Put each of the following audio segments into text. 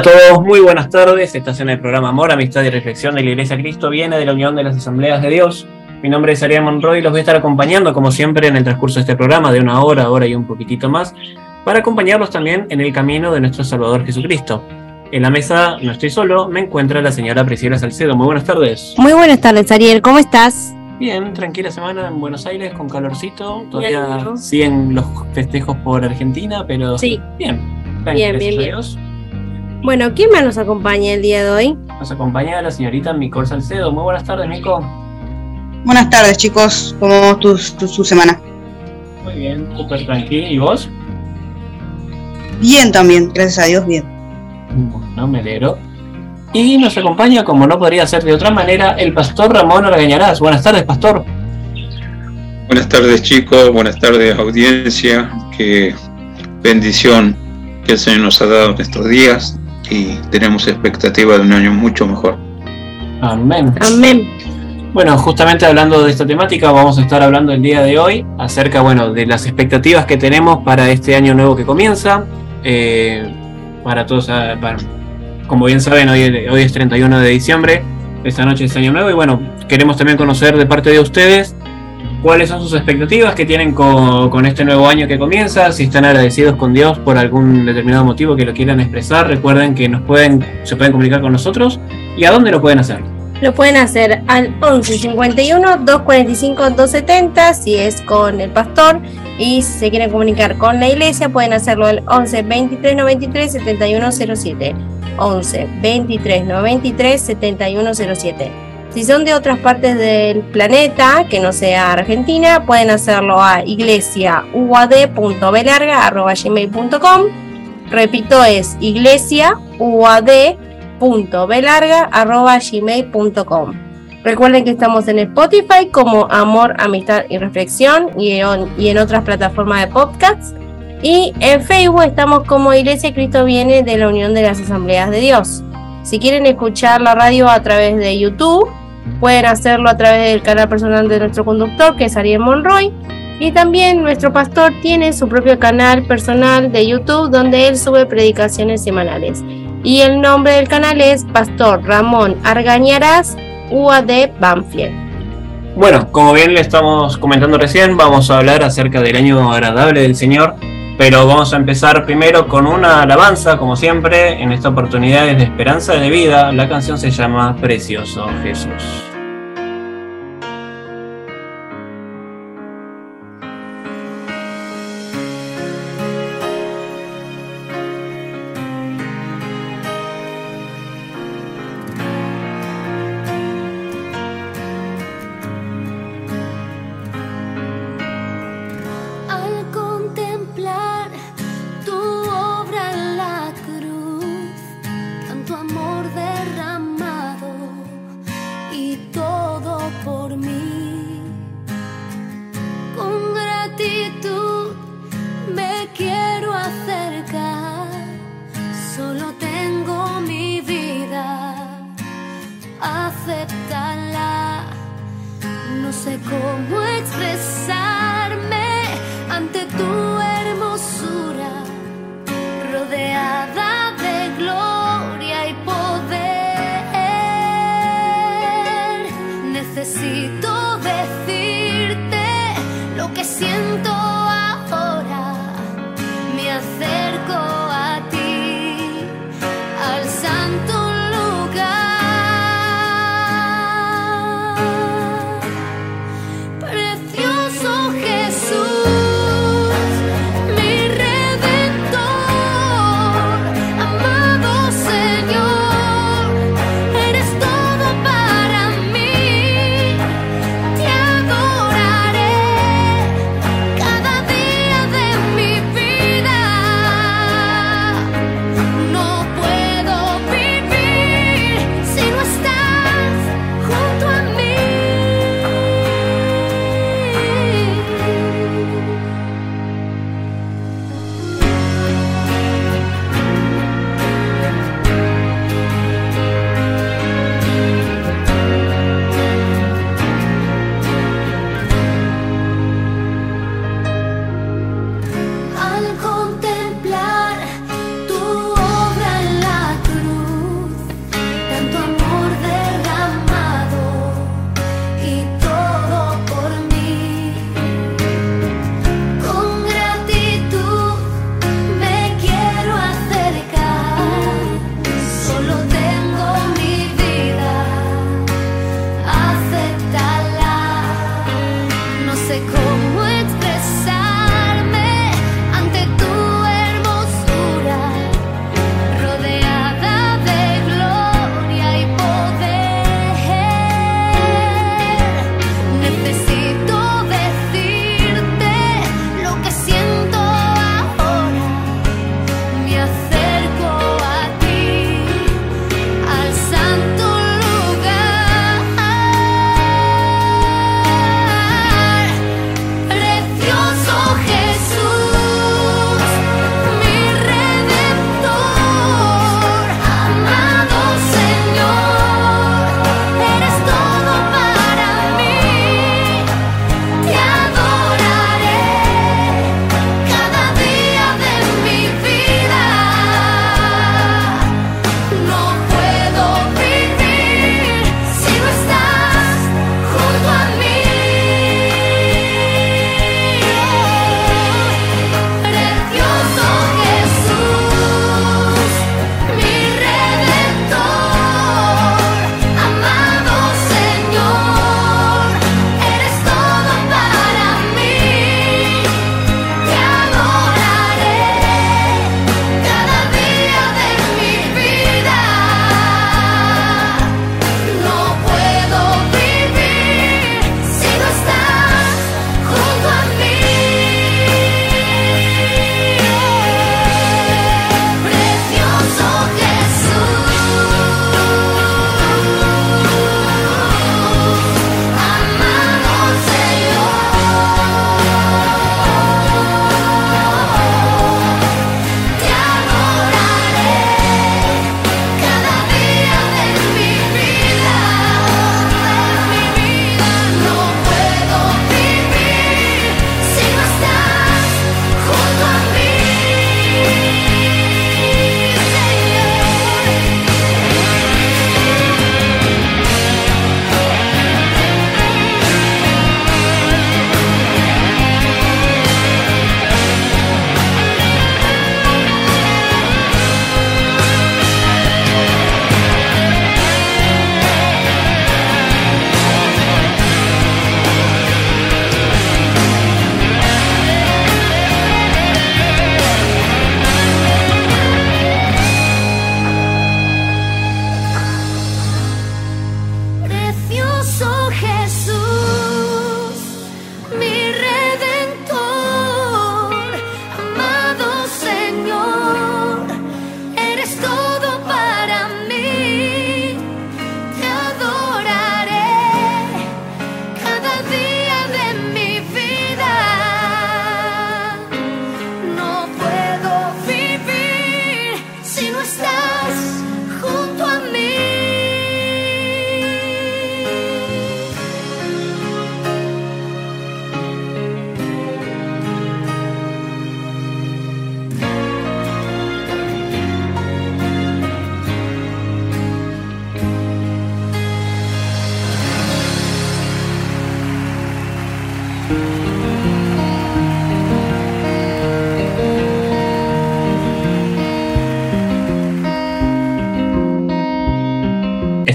a todos? Muy buenas tardes. Estás en el programa Amor, Amistad y Reflexión de la Iglesia Cristo. Viene de la Unión de las Asambleas de Dios. Mi nombre es Ariel Monroy y los voy a estar acompañando, como siempre, en el transcurso de este programa, de una hora, hora y un poquitito más, para acompañarlos también en el camino de nuestro Salvador Jesucristo. En la mesa no estoy solo, me encuentra la señora Priscila Salcedo. Muy buenas tardes. Muy buenas tardes, Ariel. ¿Cómo estás? Bien, tranquila semana en Buenos Aires con calorcito. Todavía siguen los festejos por Argentina, pero sí. bien. Bien, bien, bien. Bueno, ¿quién más nos acompaña el día de hoy? Nos acompaña la señorita Mico Salcedo. Muy buenas tardes, Mico. Buenas tardes, chicos. ¿Cómo va tu, semana? Muy bien, súper tranquilo. ¿Y vos? Bien también, gracias a Dios, bien. Bueno, me alegro. Y nos acompaña, como no podría ser de otra manera, el pastor Ramón Argañarás. Buenas tardes, pastor. Buenas tardes, chicos. Buenas tardes, audiencia. Qué bendición que el Señor nos ha dado en estos días y tenemos expectativa de un año mucho mejor. Amén. Amén. Bueno, justamente hablando de esta temática, vamos a estar hablando el día de hoy acerca, bueno, de las expectativas que tenemos para este año nuevo que comienza. Eh, para todos, ah, como bien saben, hoy, hoy es 31 de diciembre, esta noche es año nuevo y bueno, queremos también conocer de parte de ustedes cuáles son sus expectativas que tienen con, este nuevo año que comienza, si están agradecidos con Dios por algún determinado motivo que lo quieran expresar, recuerden que nos pueden, se pueden comunicar con nosotros y a dónde lo pueden hacer. Lo pueden hacer al 11 51 245 270 si es con el pastor y si se quieren comunicar con la iglesia pueden hacerlo al 11 23 93 7107 11 23 93 7107 si son de otras partes del planeta, que no sea Argentina, pueden hacerlo a iglesiauad.belarga.gmail.com Repito, es iglesiauad.belarga.gmail.com Recuerden que estamos en Spotify como Amor, Amistad y Reflexión y en, y en otras plataformas de podcasts. Y en Facebook estamos como Iglesia Cristo Viene de la Unión de las Asambleas de Dios. Si quieren escuchar la radio a través de YouTube, Pueden hacerlo a través del canal personal de nuestro conductor, que es Ariel Monroy. Y también nuestro pastor tiene su propio canal personal de YouTube donde él sube predicaciones semanales. Y el nombre del canal es Pastor Ramón Argañarás, UAD Banfield. Bueno, como bien le estamos comentando recién, vamos a hablar acerca del año agradable del Señor, pero vamos a empezar primero con una alabanza, como siempre, en esta oportunidad es de esperanza de vida. La canción se llama Precioso Jesús.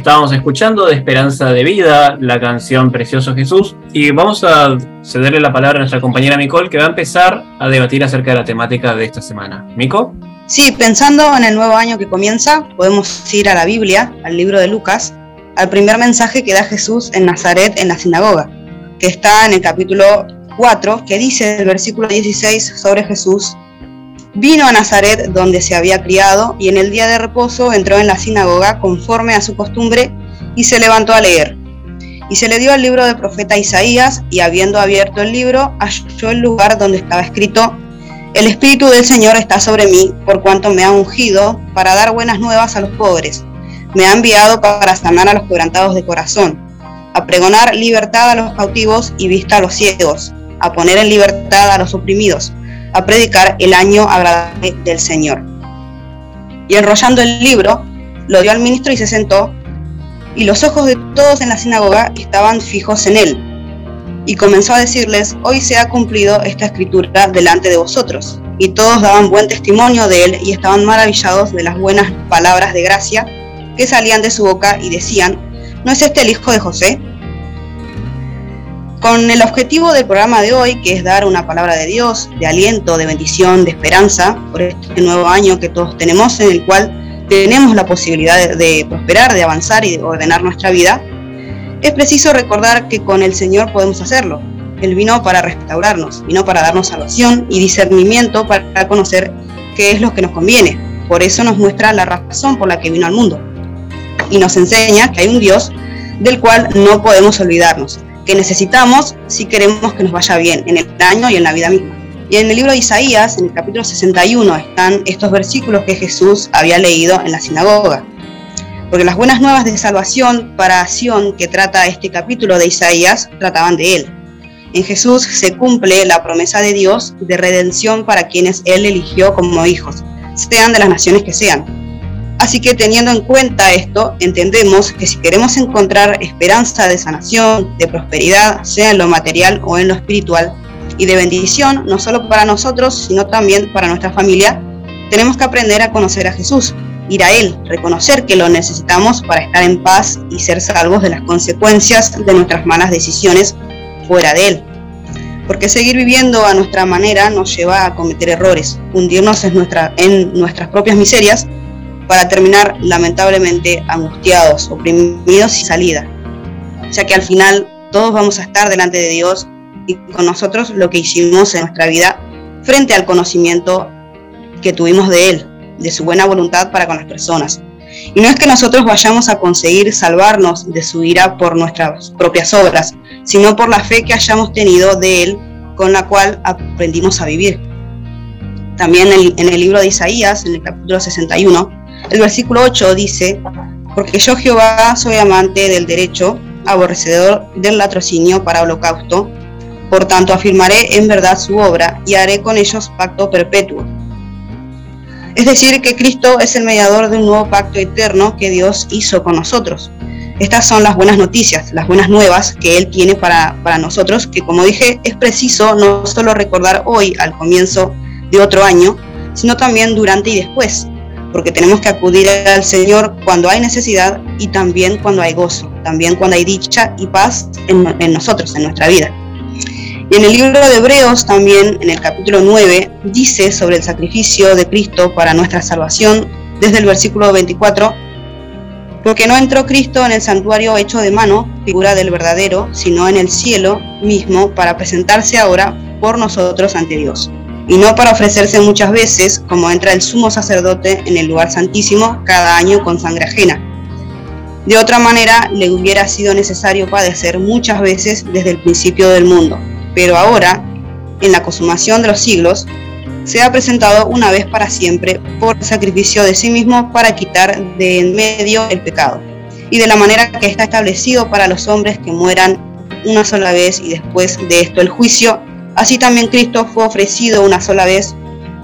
Estábamos escuchando de Esperanza de Vida, la canción Precioso Jesús, y vamos a cederle la palabra a nuestra compañera Micol, que va a empezar a debatir acerca de la temática de esta semana. ¿Mico? Sí, pensando en el nuevo año que comienza, podemos ir a la Biblia, al libro de Lucas, al primer mensaje que da Jesús en Nazaret en la sinagoga, que está en el capítulo 4, que dice el versículo 16 sobre Jesús, Vino a Nazaret donde se había criado y en el día de reposo entró en la sinagoga conforme a su costumbre y se levantó a leer. Y se le dio el libro del profeta Isaías y habiendo abierto el libro halló el lugar donde estaba escrito, El Espíritu del Señor está sobre mí por cuanto me ha ungido para dar buenas nuevas a los pobres. Me ha enviado para sanar a los quebrantados de corazón, a pregonar libertad a los cautivos y vista a los ciegos, a poner en libertad a los oprimidos a predicar el año agradable del Señor. Y enrollando el libro, lo dio al ministro y se sentó, y los ojos de todos en la sinagoga estaban fijos en él. Y comenzó a decirles, hoy se ha cumplido esta escritura delante de vosotros. Y todos daban buen testimonio de él y estaban maravillados de las buenas palabras de gracia que salían de su boca y decían, ¿no es este el hijo de José? Con el objetivo del programa de hoy, que es dar una palabra de Dios, de aliento, de bendición, de esperanza por este nuevo año que todos tenemos, en el cual tenemos la posibilidad de, prosperar, de avanzar y de ordenar nuestra vida, es preciso recordar que con el Señor podemos hacerlo. Él vino para restaurarnos, vino para darnos salvación y discernimiento para conocer qué es lo que nos conviene. Por eso nos muestra la razón por la que vino al mundo. Y nos enseña que hay un Dios del cual no podemos olvidarnos, que necesitamos si queremos que nos vaya bien en el año y en la vida misma. Y en el libro de Isaías, en el capítulo 61, están estos versículos que Jesús había leído en la sinagoga. Porque las buenas nuevas de salvación para acción que trata este capítulo de Isaías trataban de él. En Jesús se cumple la promesa de Dios de redención para quienes Él eligió como hijos, sean de las naciones que sean, Así que teniendo en cuenta esto, entendemos que si queremos encontrar esperanza de sanación, de prosperidad, sea en lo material o en lo espiritual, y de bendición, no solo para nosotros, sino también para nuestra familia, tenemos que aprender a conocer a Jesús, ir a Él, reconocer que lo necesitamos para estar en paz y ser salvos de las consecuencias de nuestras malas decisiones fuera de Él. Porque seguir viviendo a nuestra manera nos lleva a cometer errores, hundirnos en, en nuestras propias miserias para terminar lamentablemente angustiados, oprimidos y salida, ya que al final todos vamos a estar delante de Dios y con nosotros lo que hicimos en nuestra vida frente al conocimiento que tuvimos de Él, de su buena voluntad para con las personas. Y no es que nosotros vayamos a conseguir salvarnos de su ira por nuestras propias obras, sino por la fe que hayamos tenido de Él con la cual aprendimos a vivir. También en el libro de Isaías, en el capítulo 61, el versículo 8 dice, porque yo Jehová soy amante del derecho, aborrecedor del latrocinio para holocausto, por tanto afirmaré en verdad su obra y haré con ellos pacto perpetuo. Es decir, que Cristo es el mediador de un nuevo pacto eterno que Dios hizo con nosotros. Estas son las buenas noticias, las buenas nuevas que Él tiene para, para nosotros, que como dije, es preciso no solo recordar hoy al comienzo de otro año, sino también durante y después, porque tenemos que acudir al Señor cuando hay necesidad y también cuando hay gozo, también cuando hay dicha y paz en, nosotros, en nuestra vida. Y en el libro de Hebreos también, en el capítulo 9, dice sobre el sacrificio de Cristo para nuestra salvación, desde el versículo 24, porque no entró Cristo en el santuario hecho de mano, figura del verdadero, sino en el cielo mismo, para presentarse ahora por nosotros ante Dios y no para ofrecerse muchas veces, como entra el sumo sacerdote en el lugar santísimo cada año con sangre ajena. De otra manera, le hubiera sido necesario padecer muchas veces desde el principio del mundo, pero ahora, en la consumación de los siglos, se ha presentado una vez para siempre por sacrificio de sí mismo para quitar de en medio el pecado, y de la manera que está establecido para los hombres que mueran una sola vez y después de esto el juicio, Así también Cristo fue ofrecido una sola vez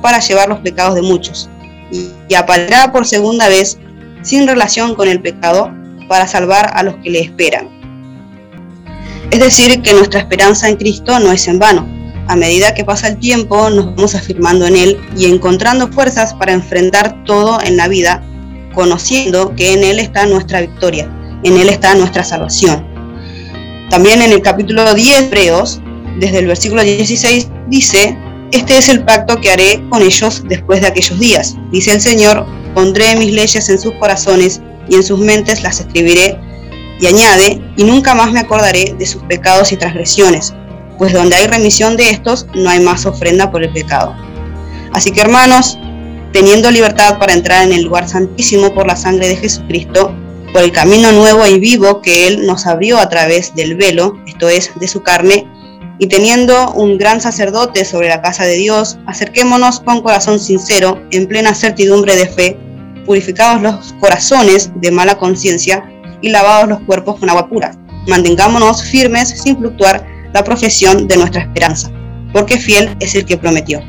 para llevar los pecados de muchos y aparecerá por segunda vez sin relación con el pecado para salvar a los que le esperan. Es decir, que nuestra esperanza en Cristo no es en vano. A medida que pasa el tiempo nos vamos afirmando en Él y encontrando fuerzas para enfrentar todo en la vida, conociendo que en Él está nuestra victoria en Él está nuestra salvación. También en el capítulo 10 Hebreos, desde el versículo 16, dice, este es el pacto que haré con ellos después de aquellos días. Dice el Señor, pondré mis leyes en sus corazones y en sus mentes las escribiré. Y añade, y nunca más me acordaré de sus pecados y transgresiones, pues donde hay remisión de estos, no hay más ofrenda por el pecado. Así que hermanos, teniendo libertad para entrar en el lugar santísimo por la sangre de Jesucristo, por el camino nuevo y vivo que Él nos abrió a través del velo, esto es, de su carne, y teniendo un gran sacerdote sobre la casa de Dios, acerquémonos con corazón sincero, en plena certidumbre de fe, purificados los corazones de mala conciencia y lavados los cuerpos con agua pura. Mantengámonos firmes sin fluctuar la profesión de nuestra esperanza, porque fiel es el que prometió.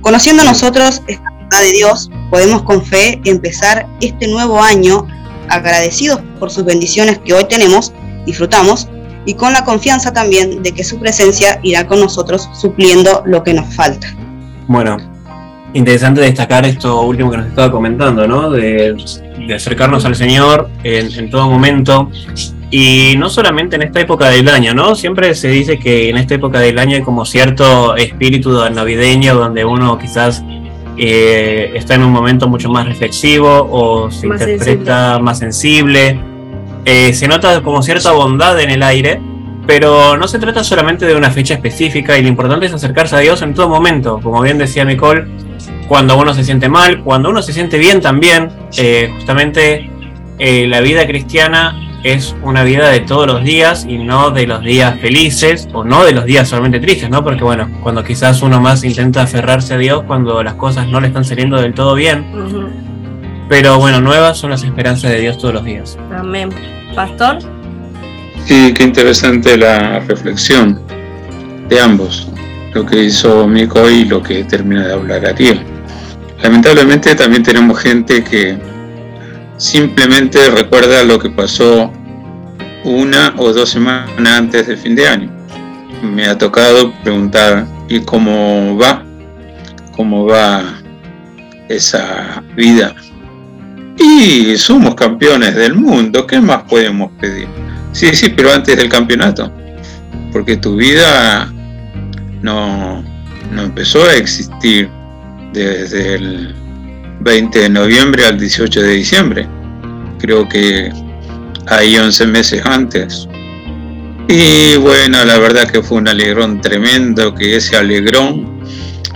Conociendo nosotros esta verdad de Dios, podemos con fe empezar este nuevo año agradecidos por sus bendiciones que hoy tenemos, disfrutamos, y con la confianza también de que su presencia irá con nosotros supliendo lo que nos falta. Bueno, interesante destacar esto último que nos estaba comentando, ¿no? De, acercarnos al Señor en, en, todo momento. Y no solamente en esta época del año, ¿no? Siempre se dice que en esta época del año hay como cierto espíritu navideño donde uno quizás eh, está en un momento mucho más reflexivo o se interpreta más sensible. Eh, se nota como cierta bondad en el aire, pero no se trata solamente de una fecha específica y lo importante es acercarse a Dios en todo momento. Como bien decía Nicole, cuando uno se siente mal, cuando uno se siente bien también, eh, justamente la vida cristiana es una vida de todos los días y no de los días felices o no de los días solamente tristes, ¿no? Porque bueno, cuando quizás uno más intenta aferrarse a Dios cuando las cosas no le están saliendo del todo bien. Pero bueno, nuevas son las esperanzas de Dios todos los días. Amén. Pastor. Sí, qué interesante la reflexión de ambos, lo que hizo Mico y lo que termina de hablar Ariel. Lamentablemente también tenemos gente que simplemente recuerda lo que pasó una o dos semanas antes del fin de año. Me ha tocado preguntar, ¿y cómo va? ¿Cómo va esa vida? Y somos campeones del mundo, ¿qué más podemos pedir? Sí, sí, pero antes del campeonato, porque tu vida no, no empezó a existir desde el 20 de noviembre al 18 de diciembre. Creo que hay 11 meses antes. Y bueno, la verdad que fue un alegrón tremendo, que ese alegrón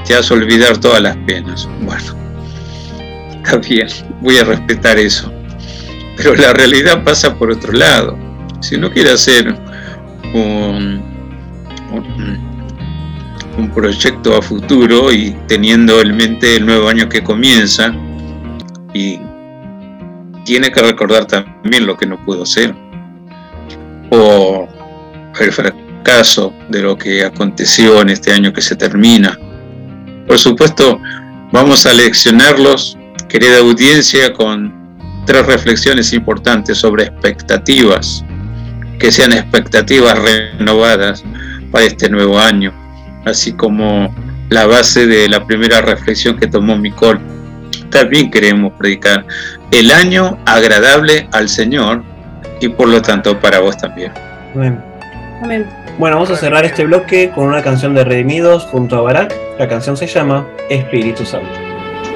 te hace olvidar todas las penas. Bueno, está bien, voy a respetar eso. Pero la realidad pasa por otro lado. Si uno quiere hacer un, un proyecto a futuro y teniendo en mente el nuevo año que comienza y tiene que recordar también lo que no pudo ser o el fracaso de lo que aconteció en este año que se termina. Por supuesto, vamos a leccionarlos, querida audiencia, con tres reflexiones importantes sobre expectativas, que sean expectativas renovadas para este nuevo año así como la base de la primera reflexión que tomó Micol. También queremos predicar el año agradable al Señor y por lo tanto para vos también. Amén. Bueno, vamos a cerrar este bloque con una canción de Redimidos junto a Barak. La canción se llama Espíritu Santo.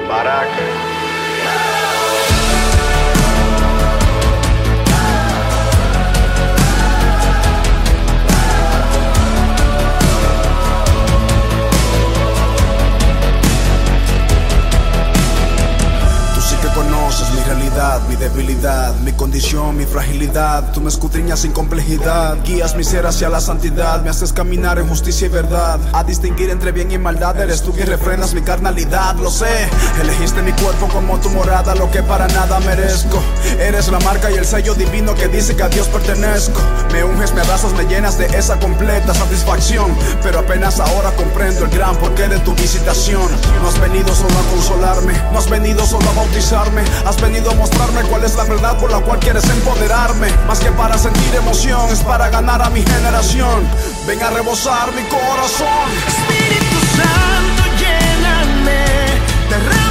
Barak. Mi debilidad, mi condición, mi fragilidad. Tú me escudriñas sin complejidad, guías mi ser hacia la santidad, me haces caminar en justicia y verdad. A distinguir entre bien y maldad, eres tú quien refrenas mi carnalidad, lo sé. Elegiste mi cuerpo como tu morada, lo que para nada merezco. Eres la marca y el sello divino que dice que a Dios pertenezco. Me unges, me abrazas, me llenas de esa completa satisfacción. Pero apenas ahora comprendo el gran porqué de tu visitación. No has venido solo a consolarme, no has venido solo a bautizarme, has venido a mostrarme cuál es la verdad por la cual quieres empoderarme. Más que para sentir emoción, es para ganar a mi generación. Ven a rebosar mi corazón. Espíritu Santo, lléname. Derrama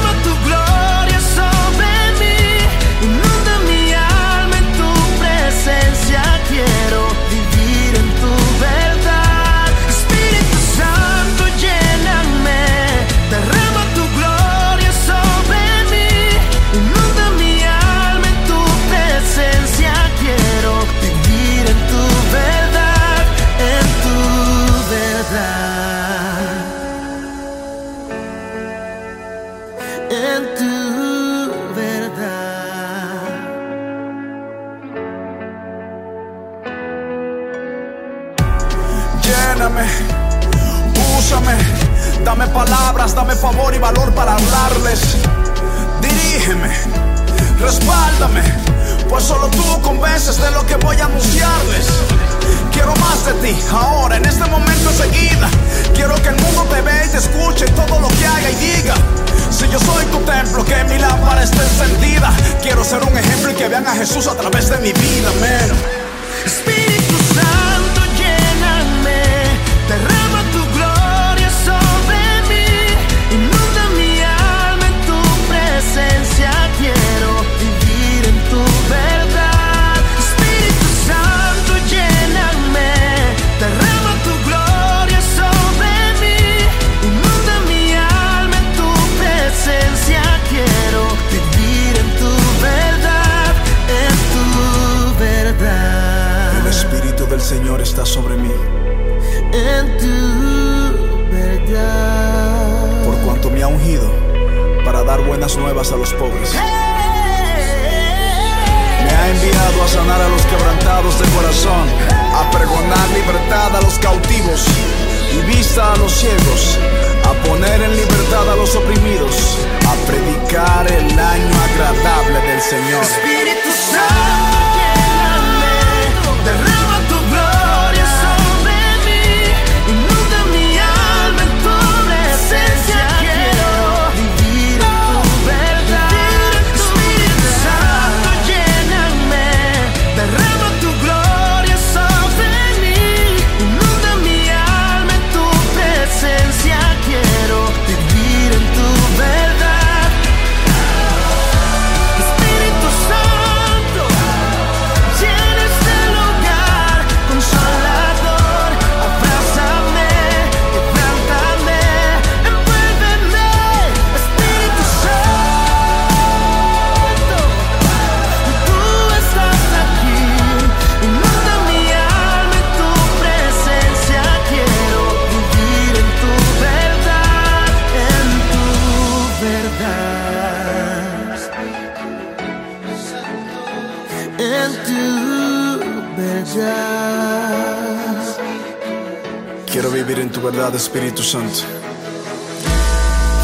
Espíritu Santo.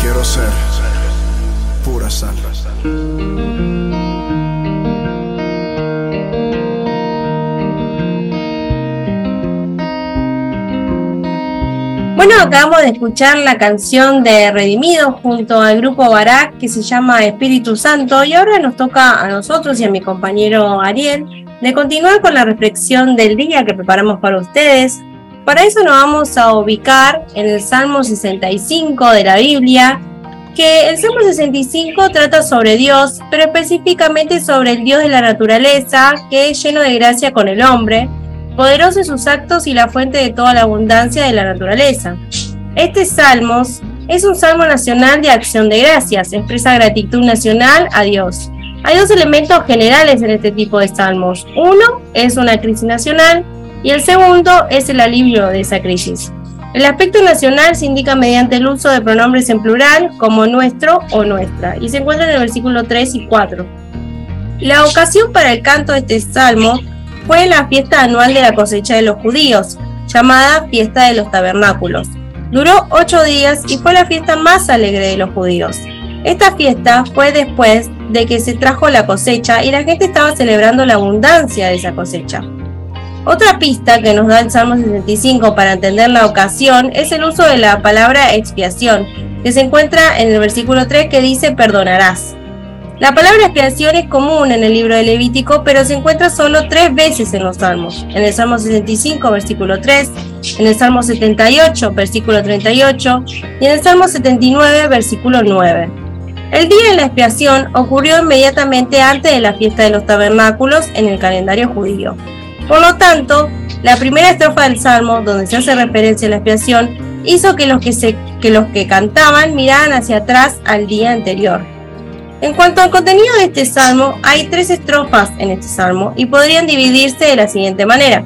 Quiero ser pura sal. Bueno, acabamos de escuchar la canción de Redimido junto al grupo Barak que se llama Espíritu Santo y ahora nos toca a nosotros y a mi compañero Ariel de continuar con la reflexión del día que preparamos para ustedes. Para eso nos vamos a ubicar en el Salmo 65 de la Biblia, que el Salmo 65 trata sobre Dios, pero específicamente sobre el Dios de la naturaleza, que es lleno de gracia con el hombre, poderoso en sus actos y la fuente de toda la abundancia de la naturaleza. Este Salmos es un salmo nacional de acción de gracias, expresa gratitud nacional a Dios. Hay dos elementos generales en este tipo de salmos. Uno es una crisis nacional y el segundo es el alivio de esa crisis. El aspecto nacional se indica mediante el uso de pronombres en plural como nuestro o nuestra y se encuentra en el versículo 3 y 4. La ocasión para el canto de este salmo fue la fiesta anual de la cosecha de los judíos, llamada Fiesta de los Tabernáculos. Duró ocho días y fue la fiesta más alegre de los judíos. Esta fiesta fue después de que se trajo la cosecha y la gente estaba celebrando la abundancia de esa cosecha. Otra pista que nos da el Salmo 65 para entender la ocasión es el uso de la palabra expiación, que se encuentra en el versículo 3 que dice perdonarás. La palabra expiación es común en el libro de Levítico, pero se encuentra solo tres veces en los Salmos. En el Salmo 65, versículo 3, en el Salmo 78, versículo 38, y en el Salmo 79, versículo 9. El día de la expiación ocurrió inmediatamente antes de la fiesta de los tabernáculos en el calendario judío. Por lo tanto, la primera estrofa del Salmo, donde se hace referencia a la expiación, hizo que los que, se, que, los que cantaban miraran hacia atrás al día anterior. En cuanto al contenido de este salmo, hay tres estrofas en este salmo y podrían dividirse de la siguiente manera.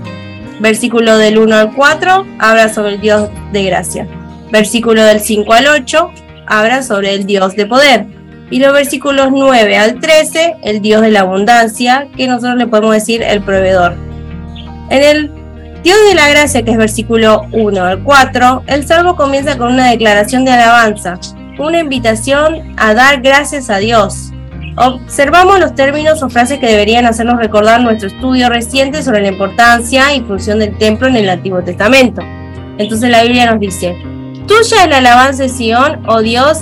Versículo del 1 al 4 habla sobre el Dios de gracia. Versículo del 5 al 8 habla sobre el Dios de poder. Y los versículos 9 al 13, el Dios de la abundancia, que nosotros le podemos decir el proveedor. En el Dios de la gracia, que es versículo 1 al 4, el salmo comienza con una declaración de alabanza, una invitación a dar gracias a Dios. Observamos los términos o frases que deberían hacernos recordar nuestro estudio reciente sobre la importancia y función del templo en el Antiguo Testamento. Entonces la Biblia nos dice, Tuya es la alabanza de Sión, oh Dios,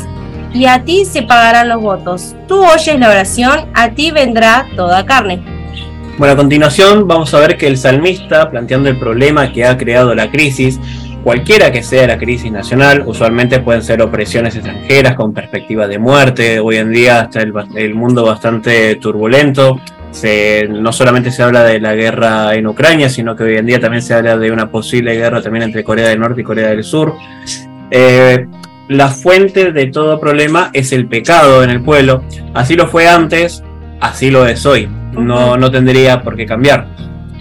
y a ti se pagarán los votos. Tú oyes la oración, a ti vendrá toda carne. Bueno, a continuación vamos a ver que el salmista, planteando el problema que ha creado la crisis, cualquiera que sea la crisis nacional, usualmente pueden ser opresiones extranjeras con perspectiva de muerte, hoy en día está el, el mundo bastante turbulento, no solamente se habla de la guerra en Ucrania, sino que hoy en día también se habla de una posible guerra también entre Corea del Norte y Corea del Sur. Eh, la fuente de todo problema es el pecado en el pueblo, así lo fue antes, así lo es hoy no, no tendría por qué cambiar.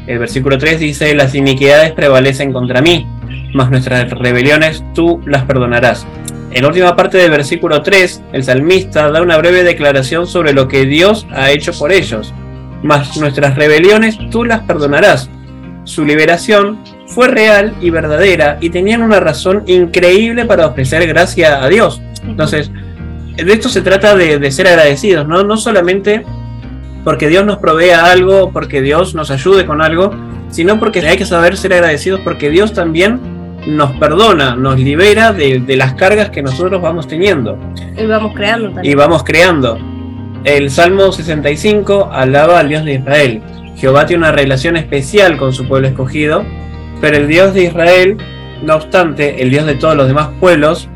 El versículo 3 dice, las iniquidades prevalecen contra mí, mas nuestras rebeliones tú las perdonarás. En la última parte del versículo 3, el salmista da una breve declaración sobre lo que Dios ha hecho por ellos, mas nuestras rebeliones tú las perdonarás. Su liberación fue real y verdadera y tenían una razón increíble para ofrecer gracia a Dios. Entonces, de esto se trata de, de ser agradecidos, ¿no? No solamente porque Dios nos provea algo, porque Dios nos ayude con algo, sino porque hay que saber ser agradecidos porque Dios también nos perdona, nos libera de, las cargas que nosotros vamos teniendo. Y vamos creando también. Y vamos creando. El Salmo 65 alaba al Dios de Israel. Jehová tiene una relación especial con su pueblo escogido, pero el Dios de Israel, no obstante, el Dios de todos los demás pueblos,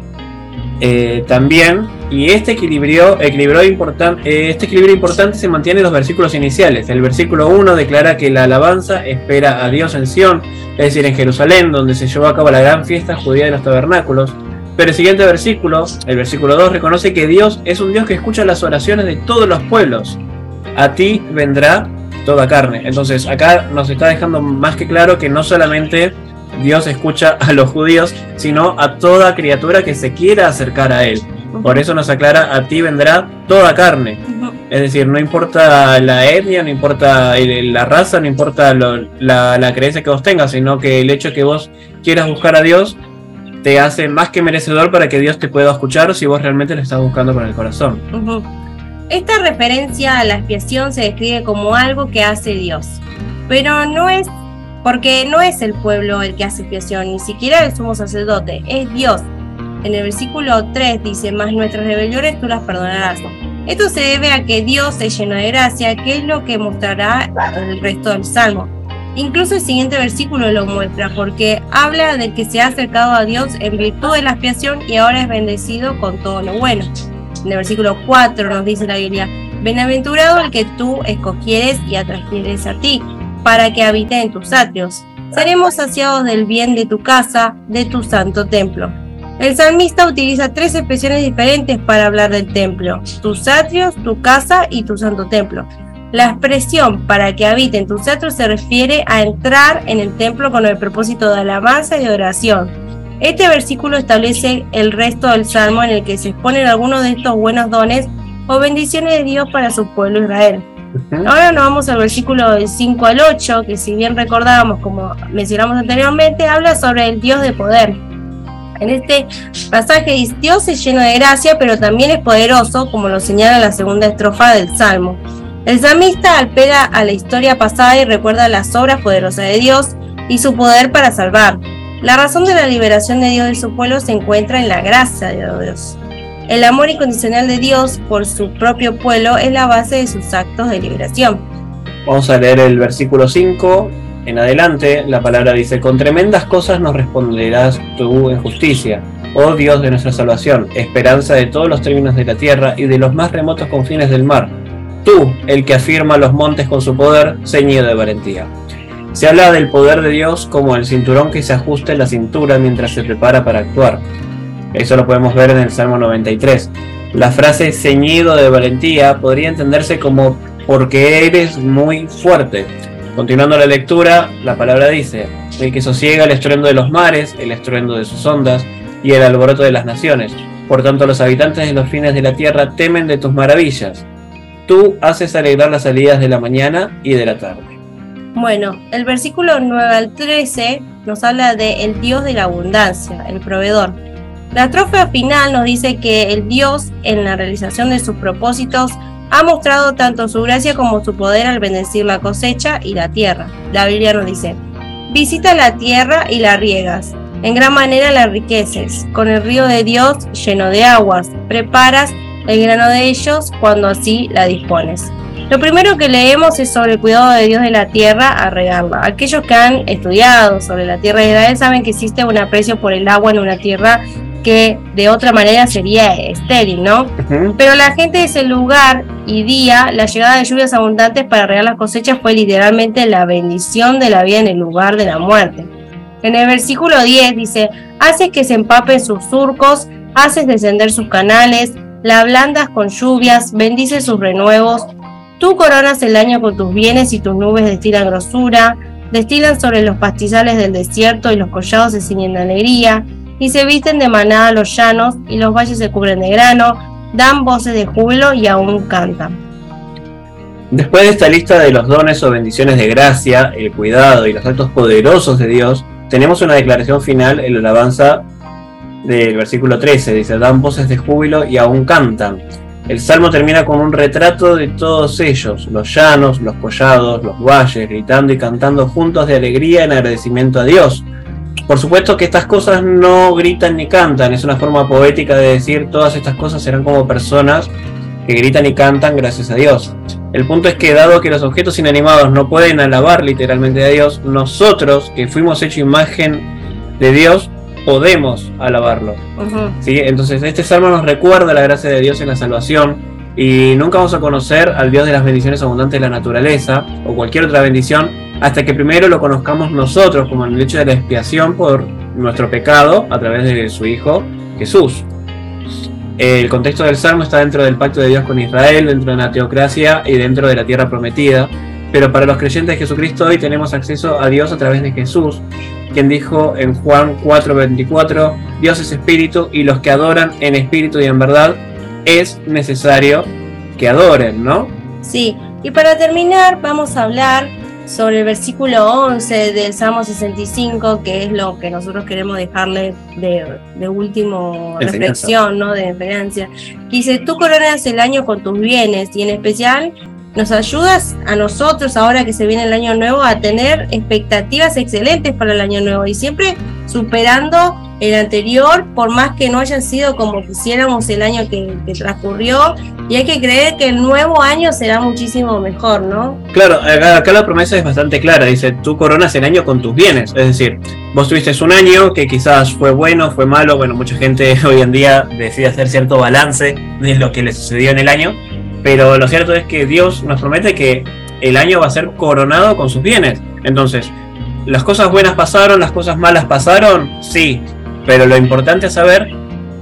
eh, también y este equilibrio, equilibrio importante, este equilibrio importante se mantiene en los versículos iniciales. El versículo 1 declara que la alabanza espera a Dios en Sión, es decir, en Jerusalén, donde se llevó a cabo la gran fiesta judía de los tabernáculos. Pero el siguiente versículo, el versículo 2, reconoce que Dios es un Dios que escucha las oraciones de todos los pueblos. A ti vendrá toda carne. Entonces acá nos está dejando más que claro que no solamente Dios escucha a los judíos, sino a toda criatura que se quiera acercar a Él. Por eso nos aclara, a ti vendrá toda carne. Es decir, no importa la etnia, no importa la raza, no importa la, creencia que vos tengas, sino que el hecho que vos quieras buscar a Dios te hace más que merecedor para que Dios te pueda escuchar si vos realmente le estás buscando con el corazón. Esta referencia a la expiación se describe como algo que hace Dios, pero no es porque no es el pueblo el que hace expiación, ni siquiera el sumo sacerdote, es Dios en el versículo 3 dice, más nuestras rebeliones tú las perdonarás. Esto se debe a que Dios es lleno de gracia, que es lo que mostrará el resto del Salmo. Incluso el siguiente versículo lo muestra, porque habla de que se ha acercado a Dios en virtud de la expiación y ahora es bendecido con todo lo bueno. En el versículo 4 nos dice la Biblia, Bienaventurado el que tú escogieres y atrajieres a ti, para que habite en tus atrios. Seremos saciados del bien de tu casa, de tu santo templo. El salmista utiliza tres expresiones diferentes para hablar del templo, tus atrios, tu casa y tu santo templo. La expresión para que habite en tus atrios se refiere a entrar en el templo con el propósito de alabanza y de oración. Este versículo establece el resto del salmo en el que se exponen algunos de estos buenos dones o bendiciones de Dios para su pueblo Israel. Ahora nos vamos al versículo del 5 al 8, que si bien recordábamos, como mencionamos anteriormente, habla sobre el Dios de poder. En este pasaje Dios es lleno de gracia, pero también es poderoso, como lo señala la segunda estrofa del Salmo. El salmista apela a la historia pasada y recuerda las obras poderosas de Dios y su poder para salvar. La razón de la liberación de Dios de su pueblo se encuentra en la gracia de Dios. El amor incondicional de Dios por su propio pueblo es la base de sus actos de liberación. Vamos a leer el versículo 5 en adelante, la palabra dice, con tremendas cosas nos responderás tú en justicia, oh Dios de nuestra salvación, esperanza de todos los términos de la tierra y de los más remotos confines del mar. Tú, el que afirma los montes con su poder, ceñido de valentía. Se habla del poder de Dios como el cinturón que se ajusta en la cintura mientras se prepara para actuar. Eso lo podemos ver en el Salmo 93. La frase ceñido de valentía podría entenderse como porque eres muy fuerte Continuando la lectura, la palabra dice, el que sosiega el estruendo de los mares, el estruendo de sus ondas y el alboroto de las naciones. Por tanto, los habitantes de los fines de la tierra temen de tus maravillas. Tú haces alegrar las salidas de la mañana y de la tarde. Bueno, el versículo 9 al 13 nos habla de el Dios de la abundancia, el proveedor. La trofea final nos dice que el Dios, en la realización de sus propósitos, ha mostrado tanto su gracia como su poder al bendecir la cosecha y la tierra. La Biblia nos dice, visita la tierra y la riegas, en gran manera la enriqueces, con el río de Dios lleno de aguas, preparas el grano de ellos cuando así la dispones. Lo primero que leemos es sobre el cuidado de Dios de la tierra a regarla. Aquellos que han estudiado sobre la tierra de Israel saben que existe un aprecio por el agua en una tierra que de otra manera sería estéril, ¿no? Pero la gente de ese lugar y día, la llegada de lluvias abundantes para regar las cosechas fue literalmente la bendición de la vida en el lugar de la muerte. En el versículo 10 dice, haces que se empapen sus surcos, haces descender sus canales, la ablandas con lluvias, bendices sus renuevos, Tú coronas el año con tus bienes y tus nubes destilan grosura, destilan sobre los pastizales del desierto y los collados se ciñen de alegría, y se visten de manada los llanos y los valles se cubren de grano, dan voces de júbilo y aún cantan. Después de esta lista de los dones o bendiciones de gracia, el cuidado y los actos poderosos de Dios, tenemos una declaración final en la alabanza del versículo 13. Dice, dan voces de júbilo y aún cantan. El salmo termina con un retrato de todos ellos, los llanos, los collados, los valles, gritando y cantando juntos de alegría en agradecimiento a Dios. Por supuesto que estas cosas no gritan ni cantan, es una forma poética de decir todas estas cosas serán como personas que gritan y cantan gracias a Dios. El punto es que dado que los objetos inanimados no pueden alabar literalmente a Dios, nosotros que fuimos hecho imagen de Dios, podemos alabarlo. ¿sí? Entonces este salmo nos recuerda la gracia de Dios en la salvación y nunca vamos a conocer al Dios de las bendiciones abundantes de la naturaleza o cualquier otra bendición hasta que primero lo conozcamos nosotros como en el hecho de la expiación por nuestro pecado a través de su Hijo Jesús. El contexto del Salmo está dentro del pacto de Dios con Israel, dentro de la teocracia y dentro de la tierra prometida. Pero para los creyentes de Jesucristo hoy tenemos acceso a Dios a través de Jesús, quien dijo en Juan 4:24, Dios es espíritu y los que adoran en espíritu y en verdad es necesario que adoren, ¿no? Sí, y para terminar vamos a hablar sobre el versículo 11 del Salmo 65, que es lo que nosotros queremos dejarle de, de último reflexión, ¿no? De esperanza. Dice, tú coronas el año con tus bienes y en especial nos ayudas a nosotros ahora que se viene el año nuevo a tener expectativas excelentes para el año nuevo y siempre superando el anterior, por más que no haya sido como quisiéramos el año que, transcurrió, y hay que creer que el nuevo año será muchísimo mejor, ¿no? Claro, acá, la promesa es bastante clara, dice, tú coronas el año con tus bienes, es decir, vos tuviste un año que quizás fue bueno, fue malo, bueno, mucha gente hoy en día decide hacer cierto balance de lo que le sucedió en el año, pero lo cierto es que Dios nos promete que el año va a ser coronado con sus bienes. Entonces, ¿las cosas buenas pasaron, las cosas malas pasaron? Sí, pero lo importante a saber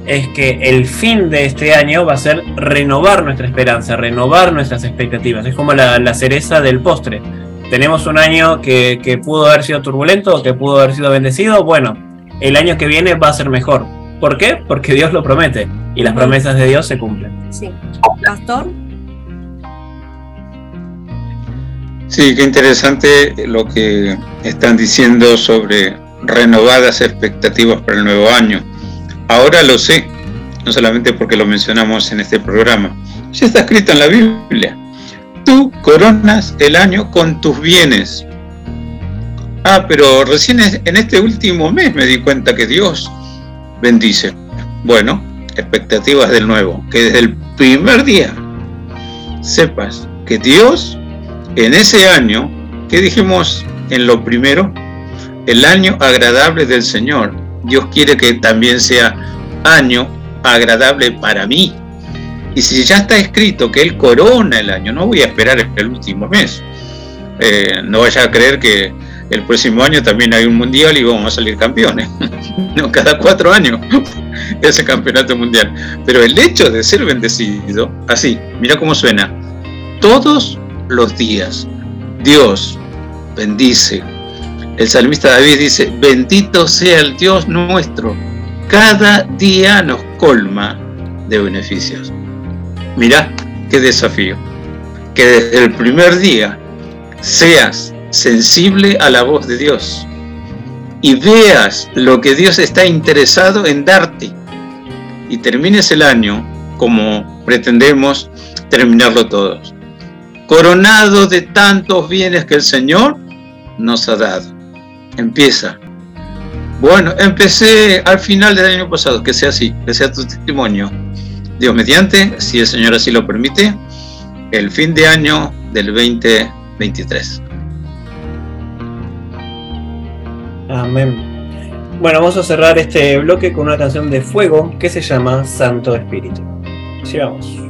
es que el fin de este año va a ser renovar nuestra esperanza, renovar nuestras expectativas. Es como la, cereza del postre. Tenemos un año que, que, pudo haber sido turbulento, que pudo haber sido bendecido. Bueno, el año que viene va a ser mejor. ¿Por qué? Porque Dios lo promete y las promesas de Dios se cumplen. Sí. Pastor. Sí, qué interesante lo que están diciendo sobre renovadas expectativas para el nuevo año. Ahora lo sé, no solamente porque lo mencionamos en este programa, ya está escrito en la Biblia. Tú coronas el año con tus bienes. Ah, pero recién en este último mes me di cuenta que Dios bendice. Bueno, expectativas del nuevo, que desde el primer día sepas que Dios en ese año, ¿qué dijimos en lo primero? El año agradable del Señor. Dios quiere que también sea año agradable para mí. Y si ya está escrito que Él corona el año, no voy a esperar el último mes. Eh, no vaya a creer que el próximo año también hay un mundial y vamos a salir campeones. no, cada cuatro años ese campeonato mundial. Pero el hecho de ser bendecido, así, mira cómo suena, todos los días. Dios bendice. El salmista David dice, bendito sea el Dios nuestro. Cada día nos colma de beneficios. Mira qué desafío. Que desde el primer día seas sensible a la voz de Dios y veas lo que Dios está interesado en darte y termines el año como pretendemos terminarlo todos, coronado de tantos bienes que el Señor nos ha dado. Empieza. Bueno, empecé al final del año pasado, que sea así, que sea tu testimonio. Dios mediante, si el Señor así lo permite, el fin de año del 2023. Amén. Bueno, vamos a cerrar este bloque con una canción de fuego que se llama Santo Espíritu. Sigamos.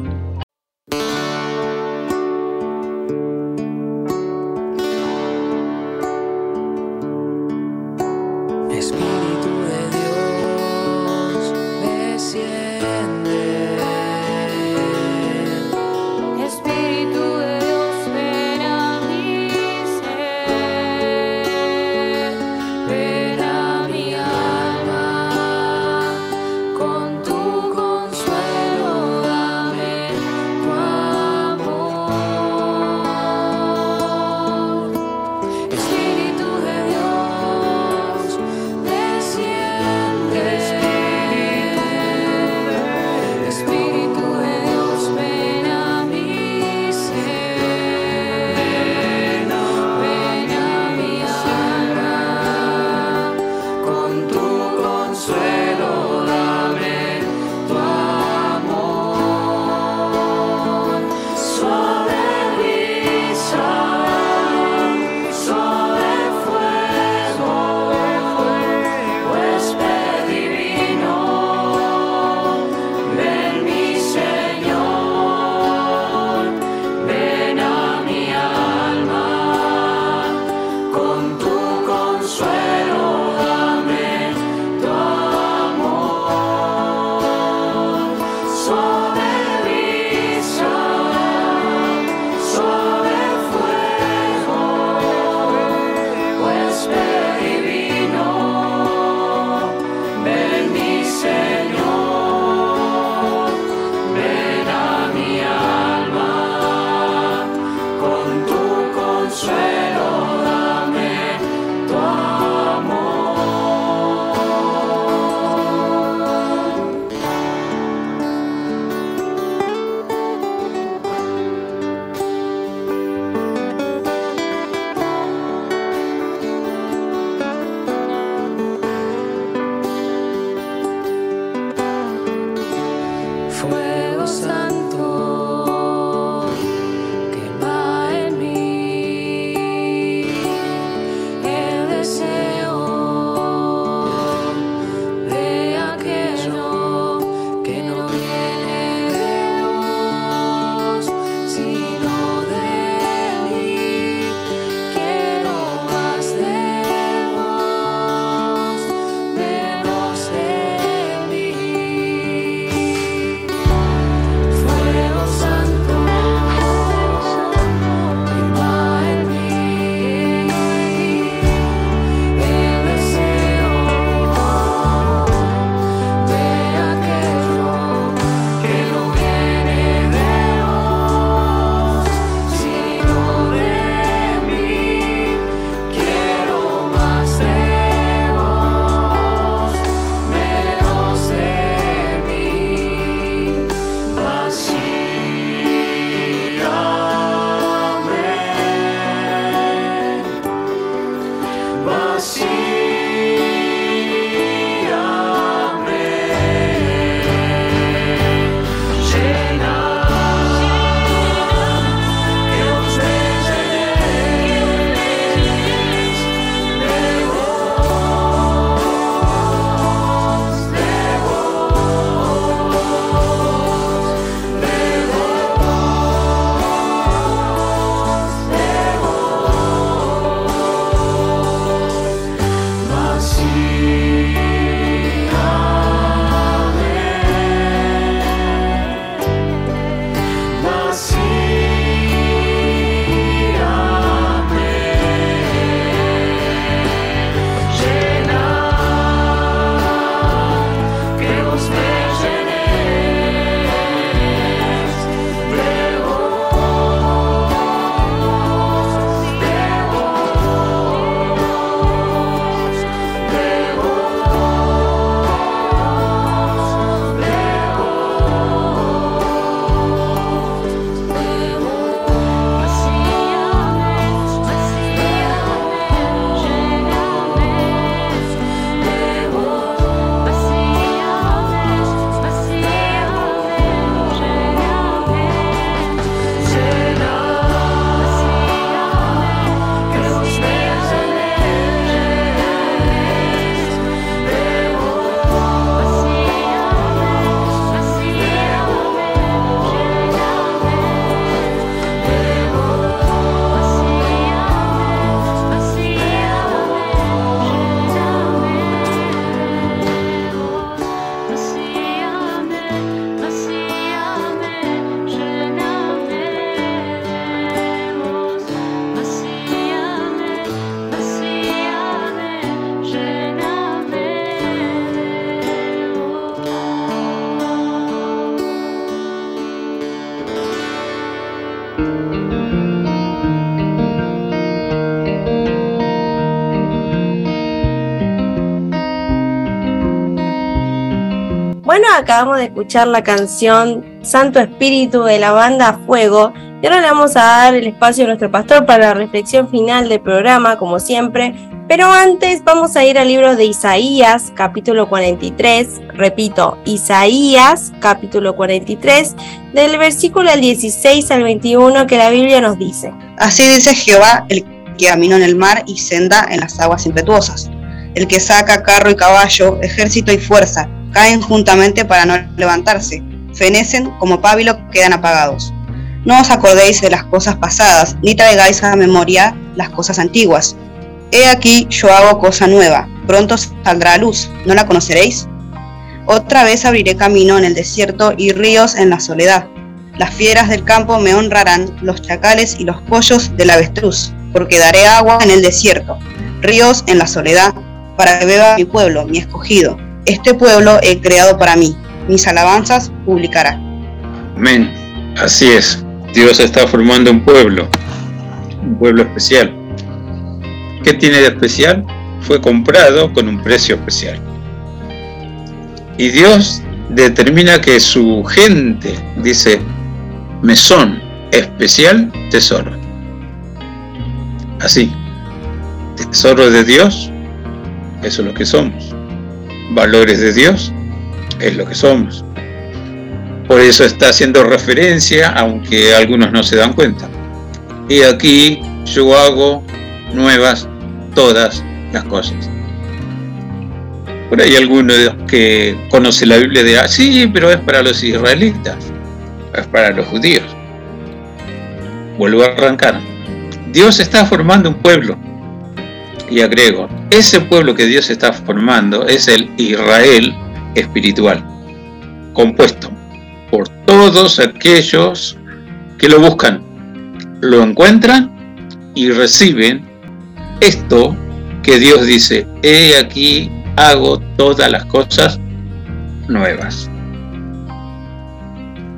Bueno, acabamos de escuchar la canción Santo Espíritu de la banda Fuego y ahora le vamos a dar el espacio a nuestro pastor para la reflexión final del programa, como siempre. Pero antes vamos a ir al libro de Isaías, capítulo 43. Repito, Isaías, capítulo 43, del versículo del 16 al 21 que la Biblia nos dice. Así dice Jehová, el que caminó en el mar y senda en las aguas impetuosas, el que saca carro y caballo, ejército y fuerza, caen juntamente para no levantarse, fenecen como pábilo, quedan apagados. No os acordéis de las cosas pasadas, ni traigáis a memoria las cosas antiguas. He aquí yo hago cosa nueva, pronto saldrá a luz, ¿no la conoceréis? Otra vez abriré camino en el desierto y ríos en la soledad. Las fieras del campo me honrarán, los chacales y los pollos del avestruz, porque daré agua en el desierto, ríos en la soledad, para que beba mi pueblo, mi escogido. Este pueblo he creado para mí, mis alabanzas publicará. Amén. Así es. Dios está formando un pueblo, un pueblo especial. ¿Qué tiene de especial? Fue comprado con un precio especial. Y Dios determina que su gente, dice, mesón especial tesoro. Así, tesoro de Dios, eso es lo que somos. Valores de Dios, es lo que somos. Por eso está haciendo referencia, aunque algunos no se dan cuenta. Y aquí yo hago nuevas todas las cosas. Por ahí alguno que conoce la Biblia de, ah, sí, pero es para los israelitas, es para los judíos. Vuelvo a arrancar. Dios está formando un pueblo. Y agrego, ese pueblo que Dios está formando es el Israel espiritual, compuesto por todos aquellos que lo buscan, lo encuentran y reciben esto que Dios dice, he aquí hago todas las cosas nuevas.